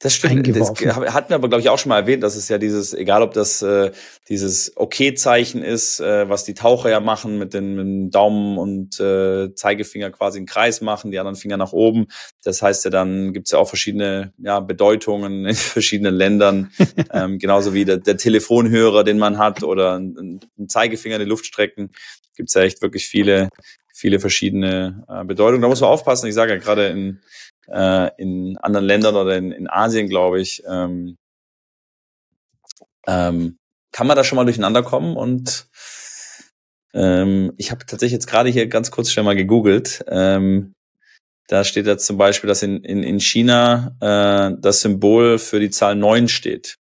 Das stimmt. Das hatten wir aber, glaube ich, auch schon mal erwähnt, dass es ja dieses, egal ob das äh, dieses Okay-Zeichen ist, äh, was die Taucher ja machen, mit, den, mit dem Daumen und äh, Zeigefinger quasi einen Kreis machen, die anderen Finger nach oben. Das heißt ja dann, gibt's ja auch verschiedene ja, Bedeutungen in verschiedenen Ländern. ähm, genauso wie der, der Telefonhörer, den man hat, oder ein, ein Zeigefinger in die Luft strecken. Gibt's ja echt wirklich viele, viele verschiedene äh, Bedeutungen. Da muss man aufpassen. Ich sage ja gerade in äh, in anderen Ländern oder in, in Asien, glaube ich, ähm, ähm, kann man da schon mal durcheinander kommen und ähm, ich habe tatsächlich jetzt gerade hier ganz kurz schnell mal gegoogelt. Ähm, da steht jetzt zum Beispiel, dass in, in, in China äh, das Symbol für die Zahl neun steht.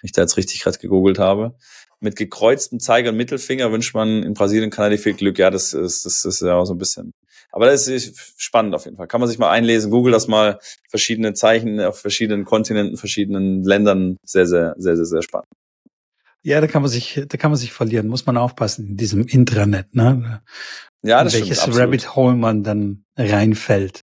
Wenn ich da jetzt richtig gerade gegoogelt habe. Mit gekreuzten Zeiger und Mittelfinger wünscht man in Brasilien Kanada viel Glück. Ja, das ist, das ist ja auch so ein bisschen aber das ist spannend auf jeden Fall. Kann man sich mal einlesen, google das mal, verschiedene Zeichen auf verschiedenen Kontinenten, verschiedenen Ländern. Sehr, sehr, sehr, sehr, sehr spannend. Ja, da kann man sich, da kann man sich verlieren. Muss man aufpassen in diesem Intranet, ne? Ja, das Welches stimmt, Rabbit Hole man dann reinfällt.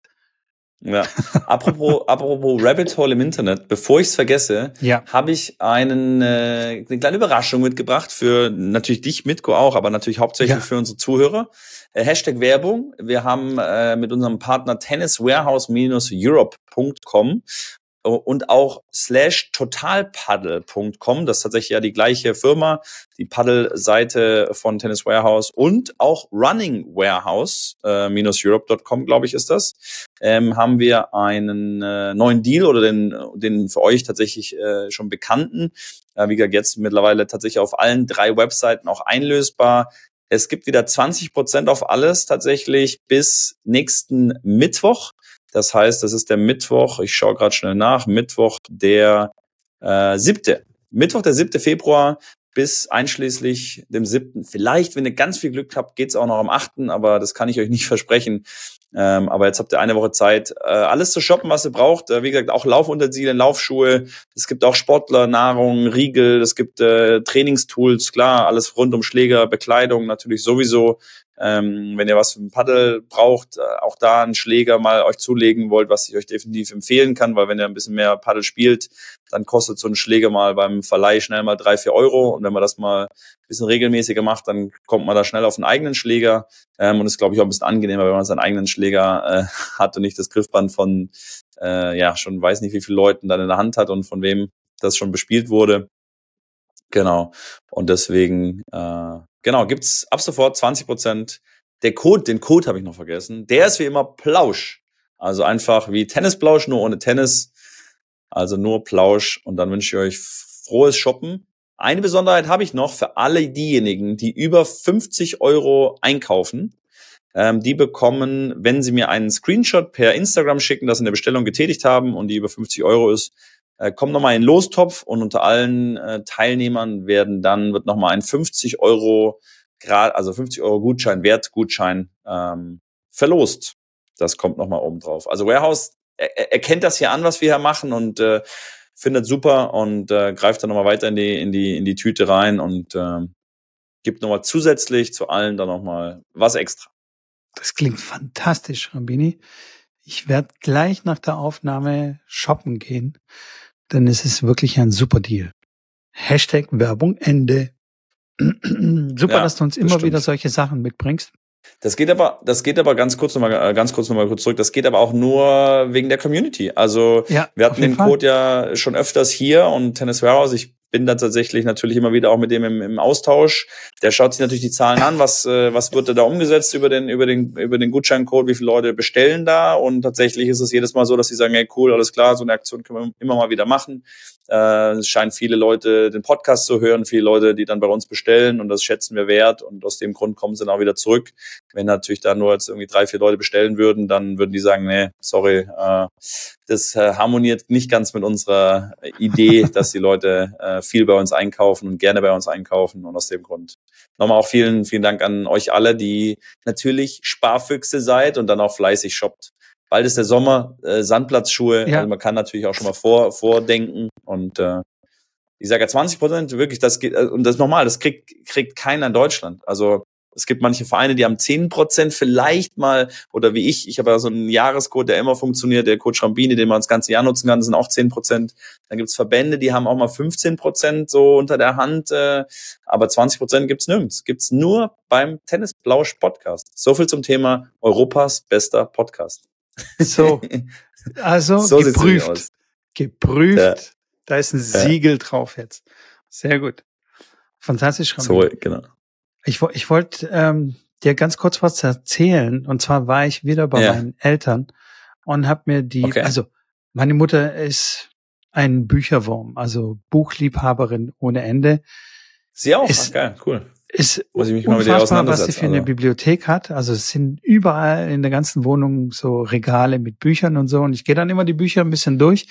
Ja. apropos, apropos Rabbit Hole im Internet, bevor ich es vergesse, ja. habe ich einen, äh, eine kleine Überraschung mitgebracht für natürlich dich, Mitko auch, aber natürlich hauptsächlich ja. für unsere Zuhörer. Äh, Hashtag Werbung. Wir haben äh, mit unserem Partner tenniswarehouse-europe.com und auch slash totalpaddle.com. Das ist tatsächlich ja die gleiche Firma, die Paddle-Seite von Tennis Warehouse und auch Running Warehouse, äh, Europe.com, glaube ich, ist das, ähm, haben wir einen äh, neuen Deal oder den, den für euch tatsächlich äh, schon bekannten. Äh, wie gesagt, jetzt mittlerweile tatsächlich auf allen drei Webseiten auch einlösbar. Es gibt wieder 20 Prozent auf alles tatsächlich bis nächsten Mittwoch. Das heißt, das ist der Mittwoch, ich schaue gerade schnell nach, Mittwoch der äh, siebte. Mittwoch der siebte Februar bis einschließlich dem siebten. Vielleicht, wenn ihr ganz viel Glück habt, geht's auch noch am achten, aber das kann ich euch nicht versprechen. Ähm, aber jetzt habt ihr eine Woche Zeit, äh, alles zu shoppen, was ihr braucht. Äh, wie gesagt, auch Laufunterzielen, Laufschuhe. Es gibt auch Sportler, Nahrung, Riegel. Es gibt äh, Trainingstools, klar, alles rund um Schläger, Bekleidung natürlich sowieso. Ähm, wenn ihr was für ein Paddel braucht, äh, auch da einen Schläger mal euch zulegen wollt, was ich euch definitiv empfehlen kann, weil wenn ihr ein bisschen mehr Paddel spielt, dann kostet so ein Schläger mal beim Verleih schnell mal drei, vier Euro. Und wenn man das mal bisschen regelmäßiger macht, dann kommt man da schnell auf einen eigenen Schläger. Ähm, und ist, glaube ich, auch ein bisschen angenehmer, wenn man seinen eigenen Schläger äh, hat und nicht das Griffband von, äh, ja, schon weiß nicht, wie viele Leuten dann in der Hand hat und von wem das schon bespielt wurde. Genau. Und deswegen, äh, genau, gibt's ab sofort 20 Prozent. Der Code, den Code habe ich noch vergessen. Der ist wie immer Plausch. Also einfach wie Tennisplausch, nur ohne Tennis. Also nur Plausch. Und dann wünsche ich euch frohes Shoppen. Eine Besonderheit habe ich noch für alle diejenigen, die über 50 Euro einkaufen. Ähm, die bekommen, wenn sie mir einen Screenshot per Instagram schicken, dass sie eine Bestellung getätigt haben und die über 50 Euro ist, äh, kommt nochmal in den Lostopf und unter allen äh, Teilnehmern werden dann, wird nochmal ein 50 Euro Grad, also 50 Euro Gutschein, Wertgutschein ähm, verlost. Das kommt nochmal oben drauf. Also Warehouse er, erkennt das hier an, was wir hier machen und äh, findet super und äh, greift dann nochmal weiter in die, in die, in die Tüte rein und äh, gibt nochmal zusätzlich zu allen dann nochmal was extra. Das klingt fantastisch, Rambini. Ich werde gleich nach der Aufnahme shoppen gehen ist es wirklich ein super Deal. Hashtag Werbung Ende. super, ja, dass du uns immer wieder solche Sachen mitbringst. Das geht aber, das geht aber ganz kurz nochmal, äh, ganz kurz nochmal kurz zurück. Das geht aber auch nur wegen der Community. Also ja, wir hatten den Fall. Code ja schon öfters hier und Tennis Warehouse. Ich bin da tatsächlich natürlich immer wieder auch mit dem im, im Austausch. Der schaut sich natürlich die Zahlen an, was, äh, was wird da umgesetzt über den, über den, über den Gutscheincode, wie viele Leute bestellen da. Und tatsächlich ist es jedes Mal so, dass sie sagen, hey cool, alles klar, so eine Aktion können wir immer mal wieder machen. Äh, es scheinen viele Leute den Podcast zu hören, viele Leute, die dann bei uns bestellen und das schätzen wir wert und aus dem Grund kommen sie dann auch wieder zurück. Wenn natürlich da nur jetzt irgendwie drei, vier Leute bestellen würden, dann würden die sagen, nee, sorry, äh, das äh, harmoniert nicht ganz mit unserer Idee, dass die Leute äh, viel bei uns einkaufen und gerne bei uns einkaufen und aus dem Grund. Nochmal auch vielen, vielen Dank an euch alle, die natürlich Sparfüchse seid und dann auch fleißig shoppt bald ist der Sommer, äh, Sandplatzschuhe, ja. also man kann natürlich auch schon mal vor, vordenken und äh, ich sage ja 20 Prozent, wirklich, das geht, äh, und das ist normal, das kriegt, kriegt keiner in Deutschland. Also es gibt manche Vereine, die haben 10 Prozent vielleicht mal, oder wie ich, ich habe ja so einen Jahrescode, der immer funktioniert, der Code Schrambini, den man das ganze Jahr nutzen kann, das sind auch 10 Prozent. Dann gibt's Verbände, die haben auch mal 15 Prozent so unter der Hand, äh, aber 20 Prozent gibt's nirgends. Gibt's nur beim Tennis Blausch Podcast. So viel zum Thema Europas bester Podcast. So, also so geprüft. Geprüft. Ja. Da ist ein Siegel ja. drauf jetzt. Sehr gut. Fantastisch. Ramon. So, genau. Ich, ich wollte ähm, dir ganz kurz was erzählen. Und zwar war ich wieder bei ja. meinen Eltern und habe mir die, okay. also meine Mutter ist ein Bücherwurm, also Buchliebhaberin ohne Ende. Sie auch? Ist, Ach, geil, cool ist Muss ich mich mal mit unfassbar, was sie für eine. Bibliothek hat. Also es sind überall in der ganzen Wohnung so Regale mit Büchern und so. Und ich gehe dann immer die Bücher ein bisschen durch.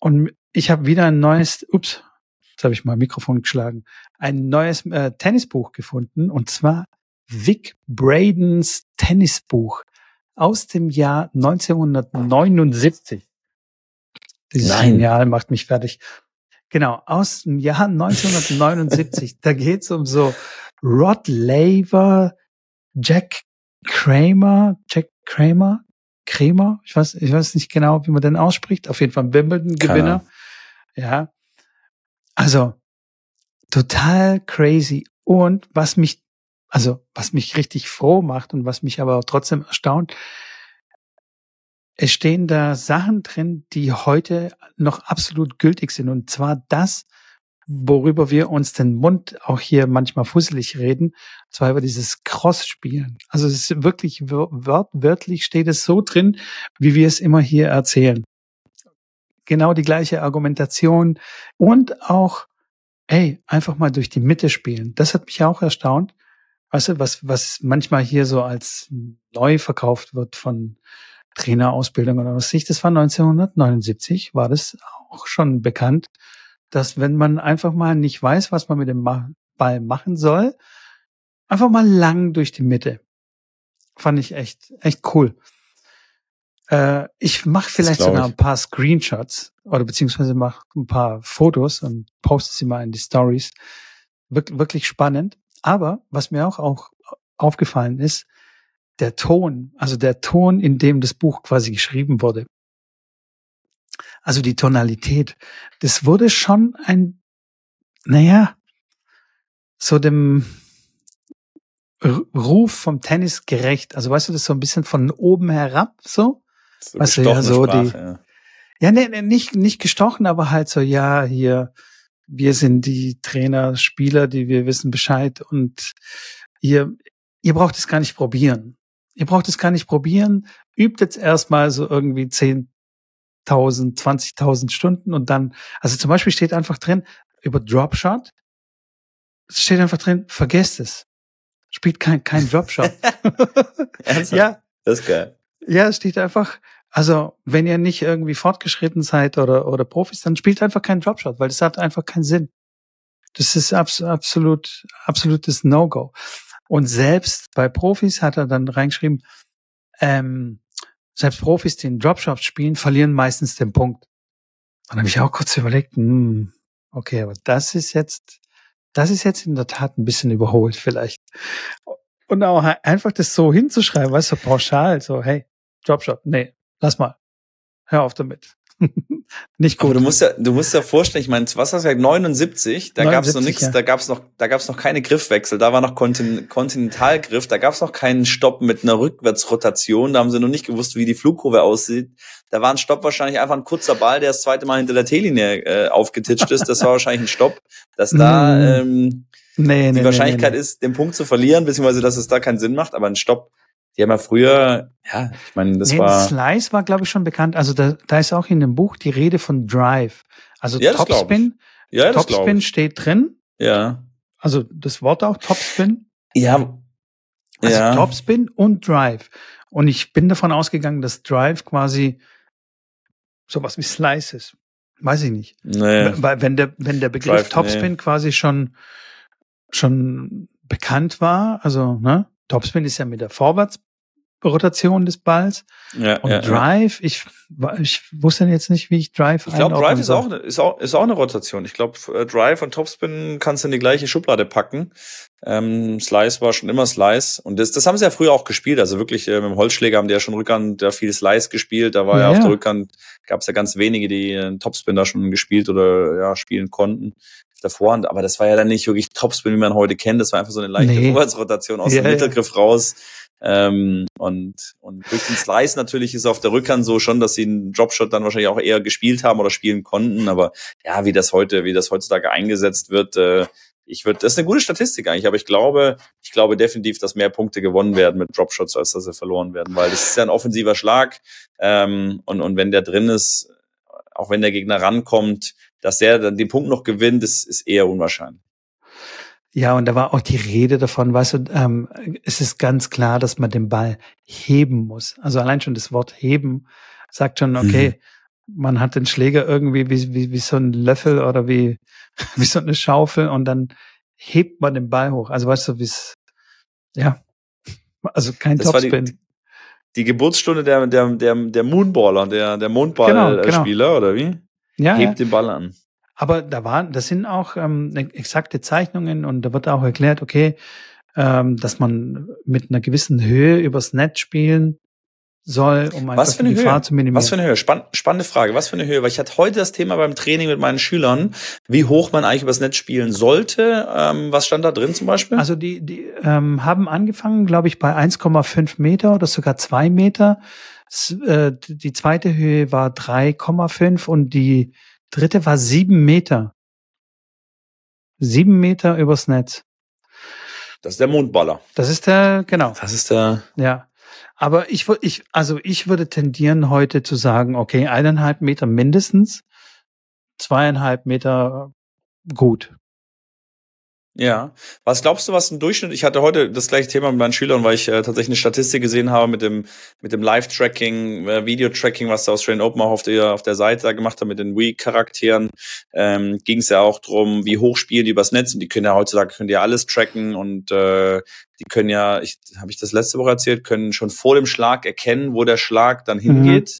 Und ich habe wieder ein neues, ups, jetzt habe ich mal Mikrofon geschlagen, ein neues äh, Tennisbuch gefunden. Und zwar Vic Bradens Tennisbuch aus dem Jahr 1979. Dieses Nein. Genial macht mich fertig. Genau, aus dem Jahr 1979. da geht's um so Rod Laver, Jack Kramer, Jack Kramer, Kramer, ich weiß, ich weiß nicht genau, wie man den ausspricht. Auf jeden Fall Wimbledon-Gewinner. Ja. Also, total crazy. Und was mich, also, was mich richtig froh macht und was mich aber auch trotzdem erstaunt, es stehen da Sachen drin, die heute noch absolut gültig sind. Und zwar das, worüber wir uns den Mund auch hier manchmal fusselig reden, und zwar über dieses Cross-Spielen. Also es ist wirklich wört, wörtlich steht es so drin, wie wir es immer hier erzählen. Genau die gleiche Argumentation und auch, ey, einfach mal durch die Mitte spielen. Das hat mich auch erstaunt. Weißt du, was, was manchmal hier so als neu verkauft wird von Trainerausbildung oder was ich, das war 1979, war das auch schon bekannt, dass wenn man einfach mal nicht weiß, was man mit dem Ball machen soll, einfach mal lang durch die Mitte. Fand ich echt, echt cool. Äh, ich mache vielleicht sogar ein paar Screenshots oder beziehungsweise mache ein paar Fotos und poste sie mal in die Stories. Wir wirklich spannend. Aber was mir auch, auch aufgefallen ist, der Ton, also der Ton, in dem das Buch quasi geschrieben wurde. Also die Tonalität, das wurde schon ein, naja, so dem Ruf vom Tennis gerecht. Also weißt du, das so ein bisschen von oben herab, so. so weißt du, ja, so Sprache, die, ja. ja, nee, nee, nicht, nicht gestochen, aber halt so, ja, hier, wir sind die Trainer, Spieler, die wir wissen Bescheid und ihr, ihr braucht es gar nicht probieren. Ihr braucht es gar nicht probieren. Übt jetzt erstmal so irgendwie 10.000, 20.000 Stunden und dann, also zum Beispiel steht einfach drin, über Dropshot, es steht einfach drin, vergesst es. Spielt kein, kein Dropshot. ja. Das ist geil. Ja, es steht einfach, also wenn ihr nicht irgendwie fortgeschritten seid oder, oder Profis, dann spielt einfach keinen Dropshot, weil das hat einfach keinen Sinn. Das ist abs absolut, absolutes No-Go. Und selbst bei Profis hat er dann reingeschrieben, ähm, selbst Profis, die in Dropshops spielen, verlieren meistens den Punkt. Und dann habe ich auch kurz überlegt, hm, okay, aber das ist jetzt, das ist jetzt in der Tat ein bisschen überholt vielleicht. Und auch einfach das so hinzuschreiben, weißt du, pauschal, so, hey, Dropshop, nee, lass mal. Hör auf damit. Nicht gut. Aber du musst ja, du musst ja vorstellen, ich meine, was hast du gesagt, 79, da gab es noch nichts, ja. da gab es noch, da gab es noch keine Griffwechsel, da war noch Kontin Kontinentalgriff, da gab es noch keinen Stopp mit einer Rückwärtsrotation, da haben sie noch nicht gewusst, wie die Flugkurve aussieht. Da war ein Stopp wahrscheinlich einfach ein kurzer Ball, der das zweite Mal hinter der T-Linie äh, aufgetitscht ist. Das war wahrscheinlich ein Stopp, dass da mm. ähm, nee, die nee, Wahrscheinlichkeit nee, ist, den Punkt zu verlieren, beziehungsweise dass es da keinen Sinn macht, aber ein Stopp die haben ja früher, ja, ich meine, das nee, war. Slice war, glaube ich, schon bekannt. Also da, da ist auch in dem Buch die Rede von Drive. Also ja, Topspin. Ja, Topspin steht drin. Ja. Also das Wort auch, Topspin. Ja. Also ja. Topspin und Drive. Und ich bin davon ausgegangen, dass Drive quasi sowas wie Slice ist. Weiß ich nicht. Nee. Weil wenn der, wenn der Begriff Drive, Topspin nee. quasi schon, schon bekannt war, also, ne? Topspin ist ja mit der Vorwärtsrotation des Balls. Ja, und ja, Drive, ja. ich, ich wusste jetzt nicht, wie ich Drive Ich glaube, Drive ist auch, ist, auch, ist auch eine Rotation. Ich glaube, äh, Drive und Topspin kannst du in die gleiche Schublade packen. Ähm, Slice war schon immer Slice. Und das, das haben sie ja früher auch gespielt. Also wirklich äh, mit dem Holzschläger haben die ja schon Rückhand da viel Slice gespielt. Da war ja, ja auf der Rückhand, gab es ja ganz wenige, die äh, Topspin da schon gespielt oder ja, spielen konnten der Vorhand, aber das war ja dann nicht wirklich Topspin, wie man heute kennt. Das war einfach so eine leichte nee. Vorwärtsrotation aus ja, dem Mittelgriff raus. Ähm, und, und durch den Slice natürlich ist auf der Rückhand so schon, dass sie einen Dropshot dann wahrscheinlich auch eher gespielt haben oder spielen konnten. Aber ja, wie das heute, wie das heutzutage eingesetzt wird, äh, ich würde, das ist eine gute Statistik eigentlich, aber ich glaube, ich glaube definitiv, dass mehr Punkte gewonnen werden mit Dropshots, als dass sie verloren werden, weil das ist ja ein offensiver Schlag ähm, und, und wenn der drin ist, auch wenn der Gegner rankommt, dass der dann den Punkt noch gewinnt, ist, ist eher unwahrscheinlich. Ja, und da war auch die Rede davon, weißt du, ähm, es ist ganz klar, dass man den Ball heben muss. Also allein schon das Wort heben sagt schon, okay, mhm. man hat den Schläger irgendwie wie, wie, wie so ein Löffel oder wie, wie so eine Schaufel und dann hebt man den Ball hoch. Also weißt du, wie es, ja, also kein das Topspin. Die, die, Geburtsstunde der, der, der, der Moonballer, der, der Mondballspieler, genau, genau. oder wie? Ja, Hebt ja. den Ball an. Aber da waren, das sind auch ähm, exakte Zeichnungen und da wird auch erklärt, okay, ähm, dass man mit einer gewissen Höhe übers Netz spielen soll, um einfach Was für eine die Gefahr Höhe? zu minimieren. Was für eine Höhe? Spann spannende Frage. Was für eine Höhe? Weil ich hatte heute das Thema beim Training mit meinen Schülern, wie hoch man eigentlich übers Netz spielen sollte. Ähm, was stand da drin zum Beispiel? Also die, die ähm, haben angefangen, glaube ich, bei 1,5 Meter oder sogar zwei Meter. Äh, Die zweite Höhe war 3,5 und die dritte war sieben Meter. Sieben Meter übers Netz. Das ist der Mondballer. Das ist der, genau. Das ist der. Ja. Aber ich würde, ich, also ich würde tendieren heute zu sagen, okay, eineinhalb Meter mindestens, zweieinhalb Meter gut. Ja. Was glaubst du, was ein Durchschnitt? Ich hatte heute das gleiche Thema mit meinen Schülern, weil ich äh, tatsächlich eine Statistik gesehen habe mit dem mit dem Live-Tracking, äh, Video-Tracking, was der Australian Open auch auf der auf der Seite da gemacht hat mit den Wii-Charakteren. Ähm, Ging es ja auch drum, wie hoch spielen die übers Netz und die können ja heutzutage können die ja alles tracken und äh, die können ja, ich habe ich das letzte Woche erzählt, können schon vor dem Schlag erkennen, wo der Schlag dann hingeht.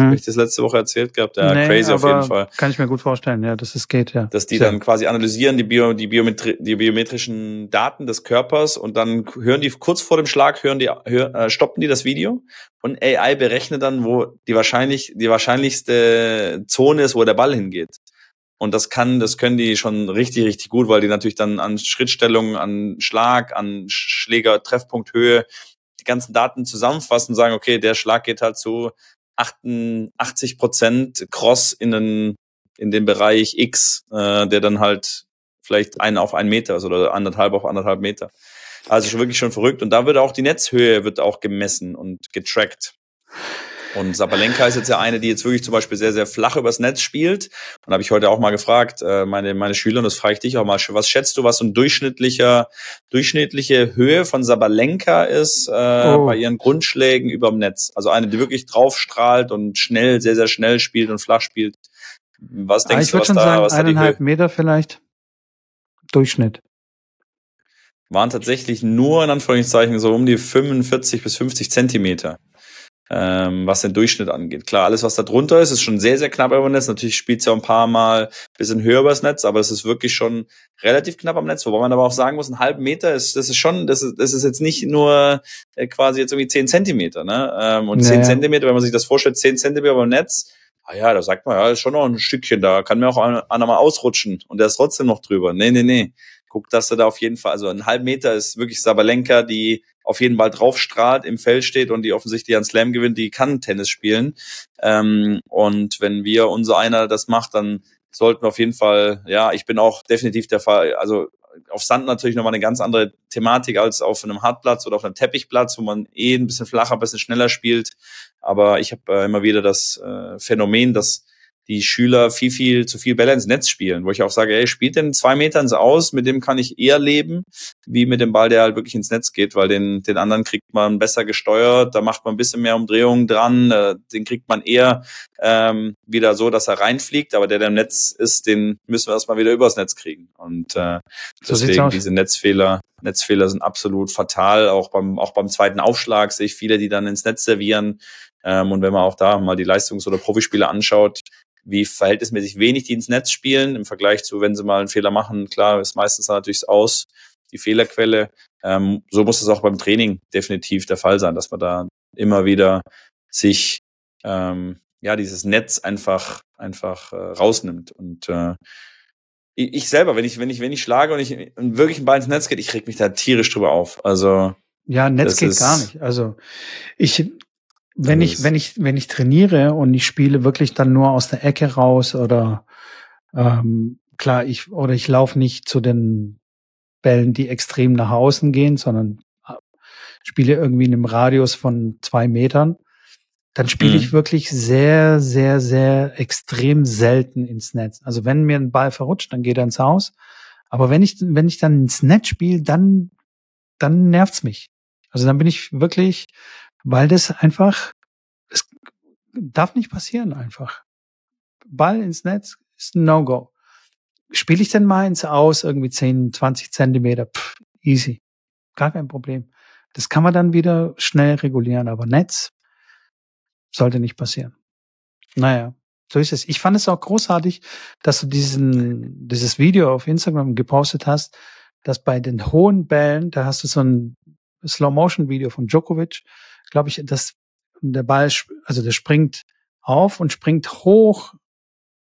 Habe ich das letzte Woche erzählt gehabt? Ja, Nee, crazy auf jeden Fall. Kann ich mir gut vorstellen, ja, dass es geht, ja. dass die Sehr dann quasi analysieren die, Bio, die, Biometri die biometrischen Daten des Körpers und dann hören die kurz vor dem Schlag hören die hör, äh, stoppen die das Video und AI berechnet dann wo die wahrscheinlich die wahrscheinlichste Zone ist wo der Ball hingeht und das kann das können die schon richtig richtig gut weil die natürlich dann an Schrittstellung an Schlag an Schläger Treffpunkthöhe die ganzen Daten zusammenfassen und sagen okay der Schlag geht halt zu 88 Prozent Cross in den in dem Bereich X, äh, der dann halt vielleicht ein auf einen Meter ist oder anderthalb auf anderthalb Meter. Also schon wirklich schon verrückt. Und da wird auch die Netzhöhe wird auch gemessen und getrackt. Und Sabalenka ist jetzt ja eine, die jetzt wirklich zum Beispiel sehr, sehr flach übers Netz spielt. Und da habe ich heute auch mal gefragt, äh, meine, meine Schüler, und das frage ich dich auch mal, was schätzt du, was so ein durchschnittlicher, durchschnittliche Höhe von Sabalenka ist äh, Oh. bei ihren Grundschlägen überm Netz? Also eine, die wirklich draufstrahlt und schnell, sehr, sehr schnell spielt und flach spielt. Was Aber denkst Ah, ich du, würde was schon da, sagen, was da eineinhalb Meter vielleicht. Durchschnitt. waren tatsächlich nur in Anführungszeichen so um die 45 bis 50 Zentimeter, ähm, was den Durchschnitt angeht. Klar, alles, was da drunter ist, ist schon sehr, sehr knapp über dem Netz. Natürlich spielt es ja ein paar Mal ein bisschen höher übers Netz, aber es ist wirklich schon relativ knapp am Netz. Wobei man aber auch sagen muss, ein halben Meter ist, das ist schon, das ist, das ist jetzt nicht nur äh, quasi jetzt irgendwie 10 Zentimeter, ne? Ähm, und 10 Naja. Zentimeter, wenn man sich das vorstellt, 10 Zentimeter beim Netz, ah ja, da sagt man, ja, ist schon noch ein Stückchen, da kann mir auch einer mal ausrutschen und der ist trotzdem noch drüber. Nee, nee, nee guck, dass du da auf jeden Fall, also ein halb Meter ist wirklich Sabalenka, die auf jeden Fall draufstrahlt, im Feld steht und die offensichtlich einen Slam gewinnt, die kann Tennis spielen. Ähm, und wenn wir unser einer das macht, dann sollten wir auf jeden Fall, ja, ich bin auch definitiv der Fall, also auf Sand natürlich nochmal eine ganz andere Thematik als auf einem Hartplatz oder auf einem Teppichplatz, wo man eh ein bisschen flacher, ein bisschen schneller spielt. Aber ich habe äh, immer wieder das äh, Phänomen, dass die Schüler viel, viel zu viel Bälle ins Netz spielen, wo ich auch sage, ey, spielt den zwei Metern so aus, mit dem kann ich eher leben, wie mit dem Ball, der halt wirklich ins Netz geht, weil den, den anderen kriegt man besser gesteuert, da macht man ein bisschen mehr Umdrehungen dran, äh, den kriegt man eher ähm, wieder so, dass er reinfliegt, aber der, der im Netz ist, den müssen wir erstmal wieder übers Netz kriegen. Und äh, So deswegen diese Netzfehler, Netzfehler sind absolut fatal. Auch beim, auch beim zweiten Aufschlag sehe ich viele, die dann ins Netz servieren. Ähm, und wenn man auch da mal die Leistungs- oder Profispiele anschaut, wie verhältnismäßig wenig die ins Netz spielen im Vergleich zu, wenn sie mal einen Fehler machen, klar, ist meistens dann natürlich aus, die Fehlerquelle. Ähm, so muss es auch beim Training definitiv der Fall sein, dass man da immer wieder sich ähm, ja dieses Netz einfach einfach äh, rausnimmt und äh, ich selber, wenn ich wenn ich wenn ich schlage und ich und wirklich ein Ball ins Netz geht, ich reg mich da tierisch drüber auf. Also Ja, Netz geht gar nicht. Also ich, wenn Das ich, wenn ich, wenn ich trainiere und ich spiele wirklich dann nur aus der Ecke raus oder ähm, klar, ich oder ich laufe nicht zu den Bällen, die extrem nach außen gehen, sondern äh, spiele irgendwie in einem Radius von zwei Metern, dann spiele Mhm. ich wirklich sehr, sehr, sehr extrem selten ins Netz. Also wenn mir ein Ball verrutscht, dann geht er ins Haus. Aber wenn ich, wenn ich dann ins Netz spiele, dann, dann nervt's mich. Also dann bin ich wirklich, weil das einfach, es darf nicht passieren einfach. Ball ins Netz ist ein No-Go. Spiele ich denn mal ins Aus, irgendwie 10, 20 Zentimeter, pff, easy. Gar kein Problem. Das kann man dann wieder schnell regulieren, aber Netz sollte nicht passieren. Naja, so ist es. Ich fand es auch großartig, dass du diesen, dieses Video auf Instagram gepostet hast, dass bei den hohen Bällen, da hast du so ein Slow-Motion-Video von Djokovic, glaube ich, dass der Ball, also der springt auf und springt hoch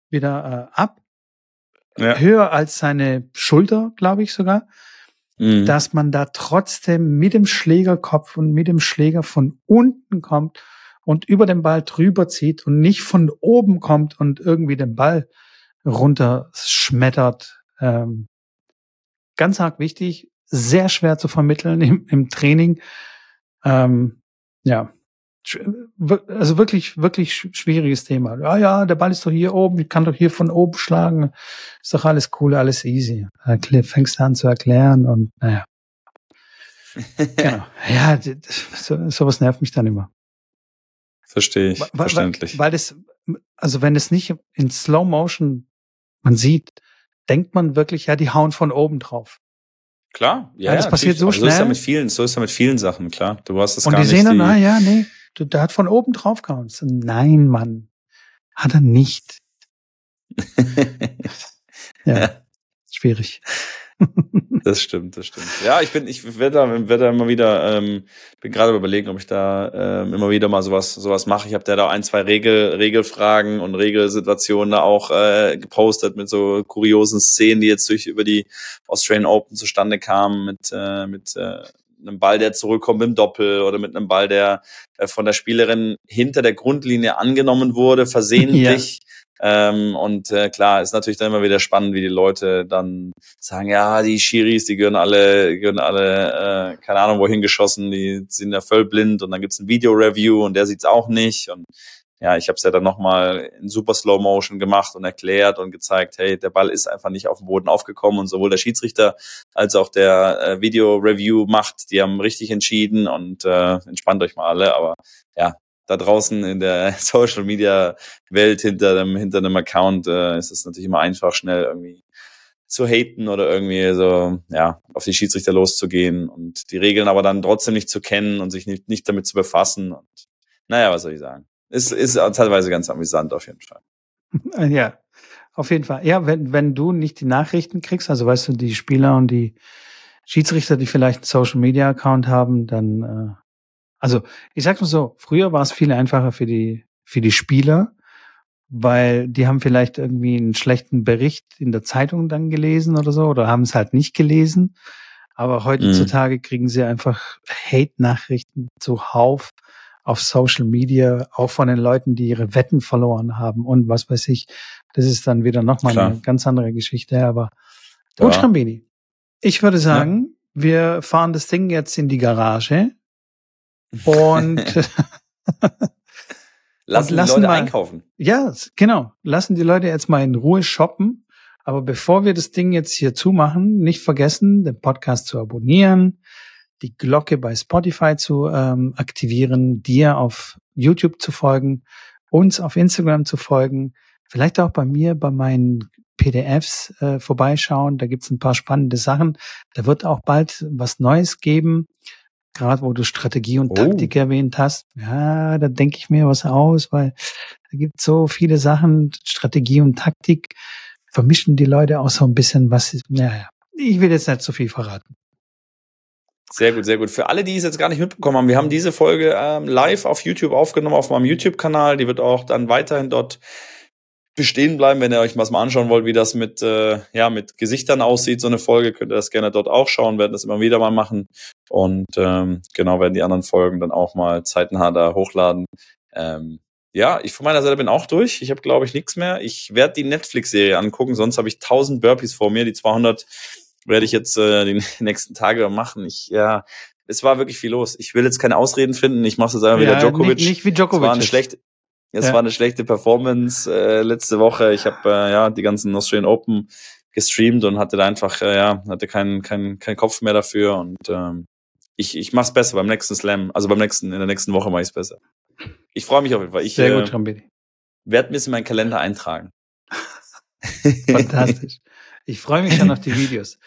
wieder äh, ab, ja. höher als seine Schulter, glaube ich sogar, Mhm. dass man da trotzdem mit dem Schlägerkopf und mit dem Schläger von unten kommt und über den Ball drüber zieht und nicht von oben kommt und irgendwie den Ball runterschmettert. Ähm, ganz arg wichtig, sehr schwer zu vermitteln im, im Training. Ähm, ja, also wirklich, wirklich schwieriges Thema. Ja, ja, der Ball ist doch hier oben, ich kann doch hier von oben schlagen. Ist doch alles cool, alles easy. Da fängst du an zu erklären und naja. genau. Ja, so, sowas nervt mich dann immer. Verstehe ich, weil, verständlich. Weil, weil das, also wenn es nicht in Slow Motion man sieht, denkt man wirklich, ja, die hauen von oben drauf. Klar, ja, ja das passiert so schnell. So ist ja mit vielen, so ist ja mit vielen Sachen, klar. Du hast das Und gar die sehen dann, ah ja, nee, der hat von oben drauf gehauen. So, nein, Mann, hat er nicht. ja, schwierig. das stimmt, das stimmt. Ja, ich bin, ich werde da, werd da immer wieder, ähm, bin gerade überlegen, ob ich da ähm, immer wieder mal sowas, sowas mache. Ich habe da, da ein, zwei Regel, Regelfragen und Regelsituationen da auch äh, gepostet mit so kuriosen Szenen, die jetzt durch über die Australian Open zustande kamen, mit, äh, mit äh, einem Ball, der zurückkommt im Doppel oder mit einem Ball, der äh, von der Spielerin hinter der Grundlinie angenommen wurde, versehentlich. Ja ähm, und äh, klar, ist natürlich dann immer wieder spannend, wie die Leute dann sagen, ja, die Schiris, die gehören alle, gehören alle, äh, keine Ahnung, wohin geschossen, die sind ja voll blind und dann gibt's ein Video-Review und der sieht's auch nicht. Und ja, ich habe es ja dann nochmal in super Slow Motion gemacht und erklärt und gezeigt, hey, der Ball ist einfach nicht auf dem Boden aufgekommen und sowohl der Schiedsrichter als auch der äh, Video-Review macht, die haben richtig entschieden und äh, entspannt euch mal alle, aber ja, da draußen in der Social Media Welt hinter einem, hinter einem Account äh, ist es natürlich immer einfach, schnell irgendwie zu haten oder irgendwie so, ja, auf die Schiedsrichter loszugehen und die Regeln aber dann trotzdem nicht zu kennen und sich nicht, nicht damit zu befassen. Und naja, was soll ich sagen? Ist, ist teilweise ganz amüsant auf jeden Fall. Ja, auf jeden Fall. Ja, wenn, wenn du nicht die Nachrichten kriegst, also weißt du, die Spieler und die Schiedsrichter, die vielleicht einen Social Media Account haben, dann äh, also ich sag's mal so, früher war es viel einfacher für die, für die Spieler, weil die haben vielleicht irgendwie einen schlechten Bericht in der Zeitung dann gelesen oder so, oder haben es halt nicht gelesen. Aber heutzutage mhm. kriegen sie einfach Hate-Nachrichten zuhauf auf Social Media, auch von den Leuten, die ihre Wetten verloren haben und was weiß ich. Das ist dann wieder nochmal eine ganz andere Geschichte. Aber gut, ja. Schrambini. Ich würde sagen, ja. wir fahren das Ding jetzt in die Garage und lassen, lassen die Leute mal, einkaufen. Ja, genau. Lassen die Leute jetzt mal in Ruhe shoppen. Aber bevor wir das Ding jetzt hier zumachen, nicht vergessen, den Podcast zu abonnieren, die Glocke bei Spotify zu ähm, aktivieren, dir auf YouTube zu folgen, uns auf Instagram zu folgen, vielleicht auch bei mir bei meinen PDFs äh, vorbeischauen. Da gibt's ein paar spannende Sachen. Da wird auch bald was Neues geben gerade wo du Strategie und oh. Taktik erwähnt hast, ja, da denke ich mir was aus, weil da gibt so viele Sachen, Strategie und Taktik vermischen die Leute auch so ein bisschen, was, naja, ich will jetzt nicht zu so viel verraten. Sehr gut, sehr gut. Für alle, die es jetzt gar nicht mitbekommen haben, wir haben diese Folge ähm, live auf YouTube aufgenommen, auf meinem YouTube-Kanal. Die wird auch dann weiterhin dort bestehen bleiben, wenn ihr euch was mal anschauen wollt, wie das mit, äh, ja, mit Gesichtern aussieht, so eine Folge, könnt ihr das gerne dort auch schauen, werden das immer wieder mal machen. Und ähm, genau, werden die anderen Folgen dann auch mal zeitnah da hochladen. Ähm, ja, ich von meiner Seite bin auch durch. Ich habe, glaube ich, nichts mehr. Ich werde die Netflix-Serie angucken, sonst habe ich 1000 Burpees vor mir. Die 200 werde ich jetzt äh, die nächsten Tage machen. Ich, ja, es war wirklich viel los. Ich will jetzt keine Ausreden finden. Ich mache es einfach ja, wieder Djokovic. Nicht, nicht wie Djokovic. Es war eine schlechte, es ja. war eine schlechte Performance äh, letzte Woche. Ich habe äh, ja die ganzen Australian Open gestreamt und hatte da einfach äh, ja hatte keinen keinen keinen Kopf mehr dafür und ähm, ich ich mach's besser beim nächsten Slam, also beim nächsten in der nächsten Woche mache ich's besser. Ich freue mich auf jeden Fall. Ich Sehr gut, äh, werde mir in meinen Kalender eintragen. Fantastisch. Ich freue mich schon auf die Videos.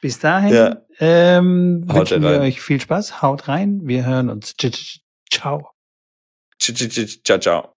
Bis dahin ja. ähm, wünschen wir euch viel Spaß. Haut rein. Wir hören uns. Ciao. Ciao, ciao.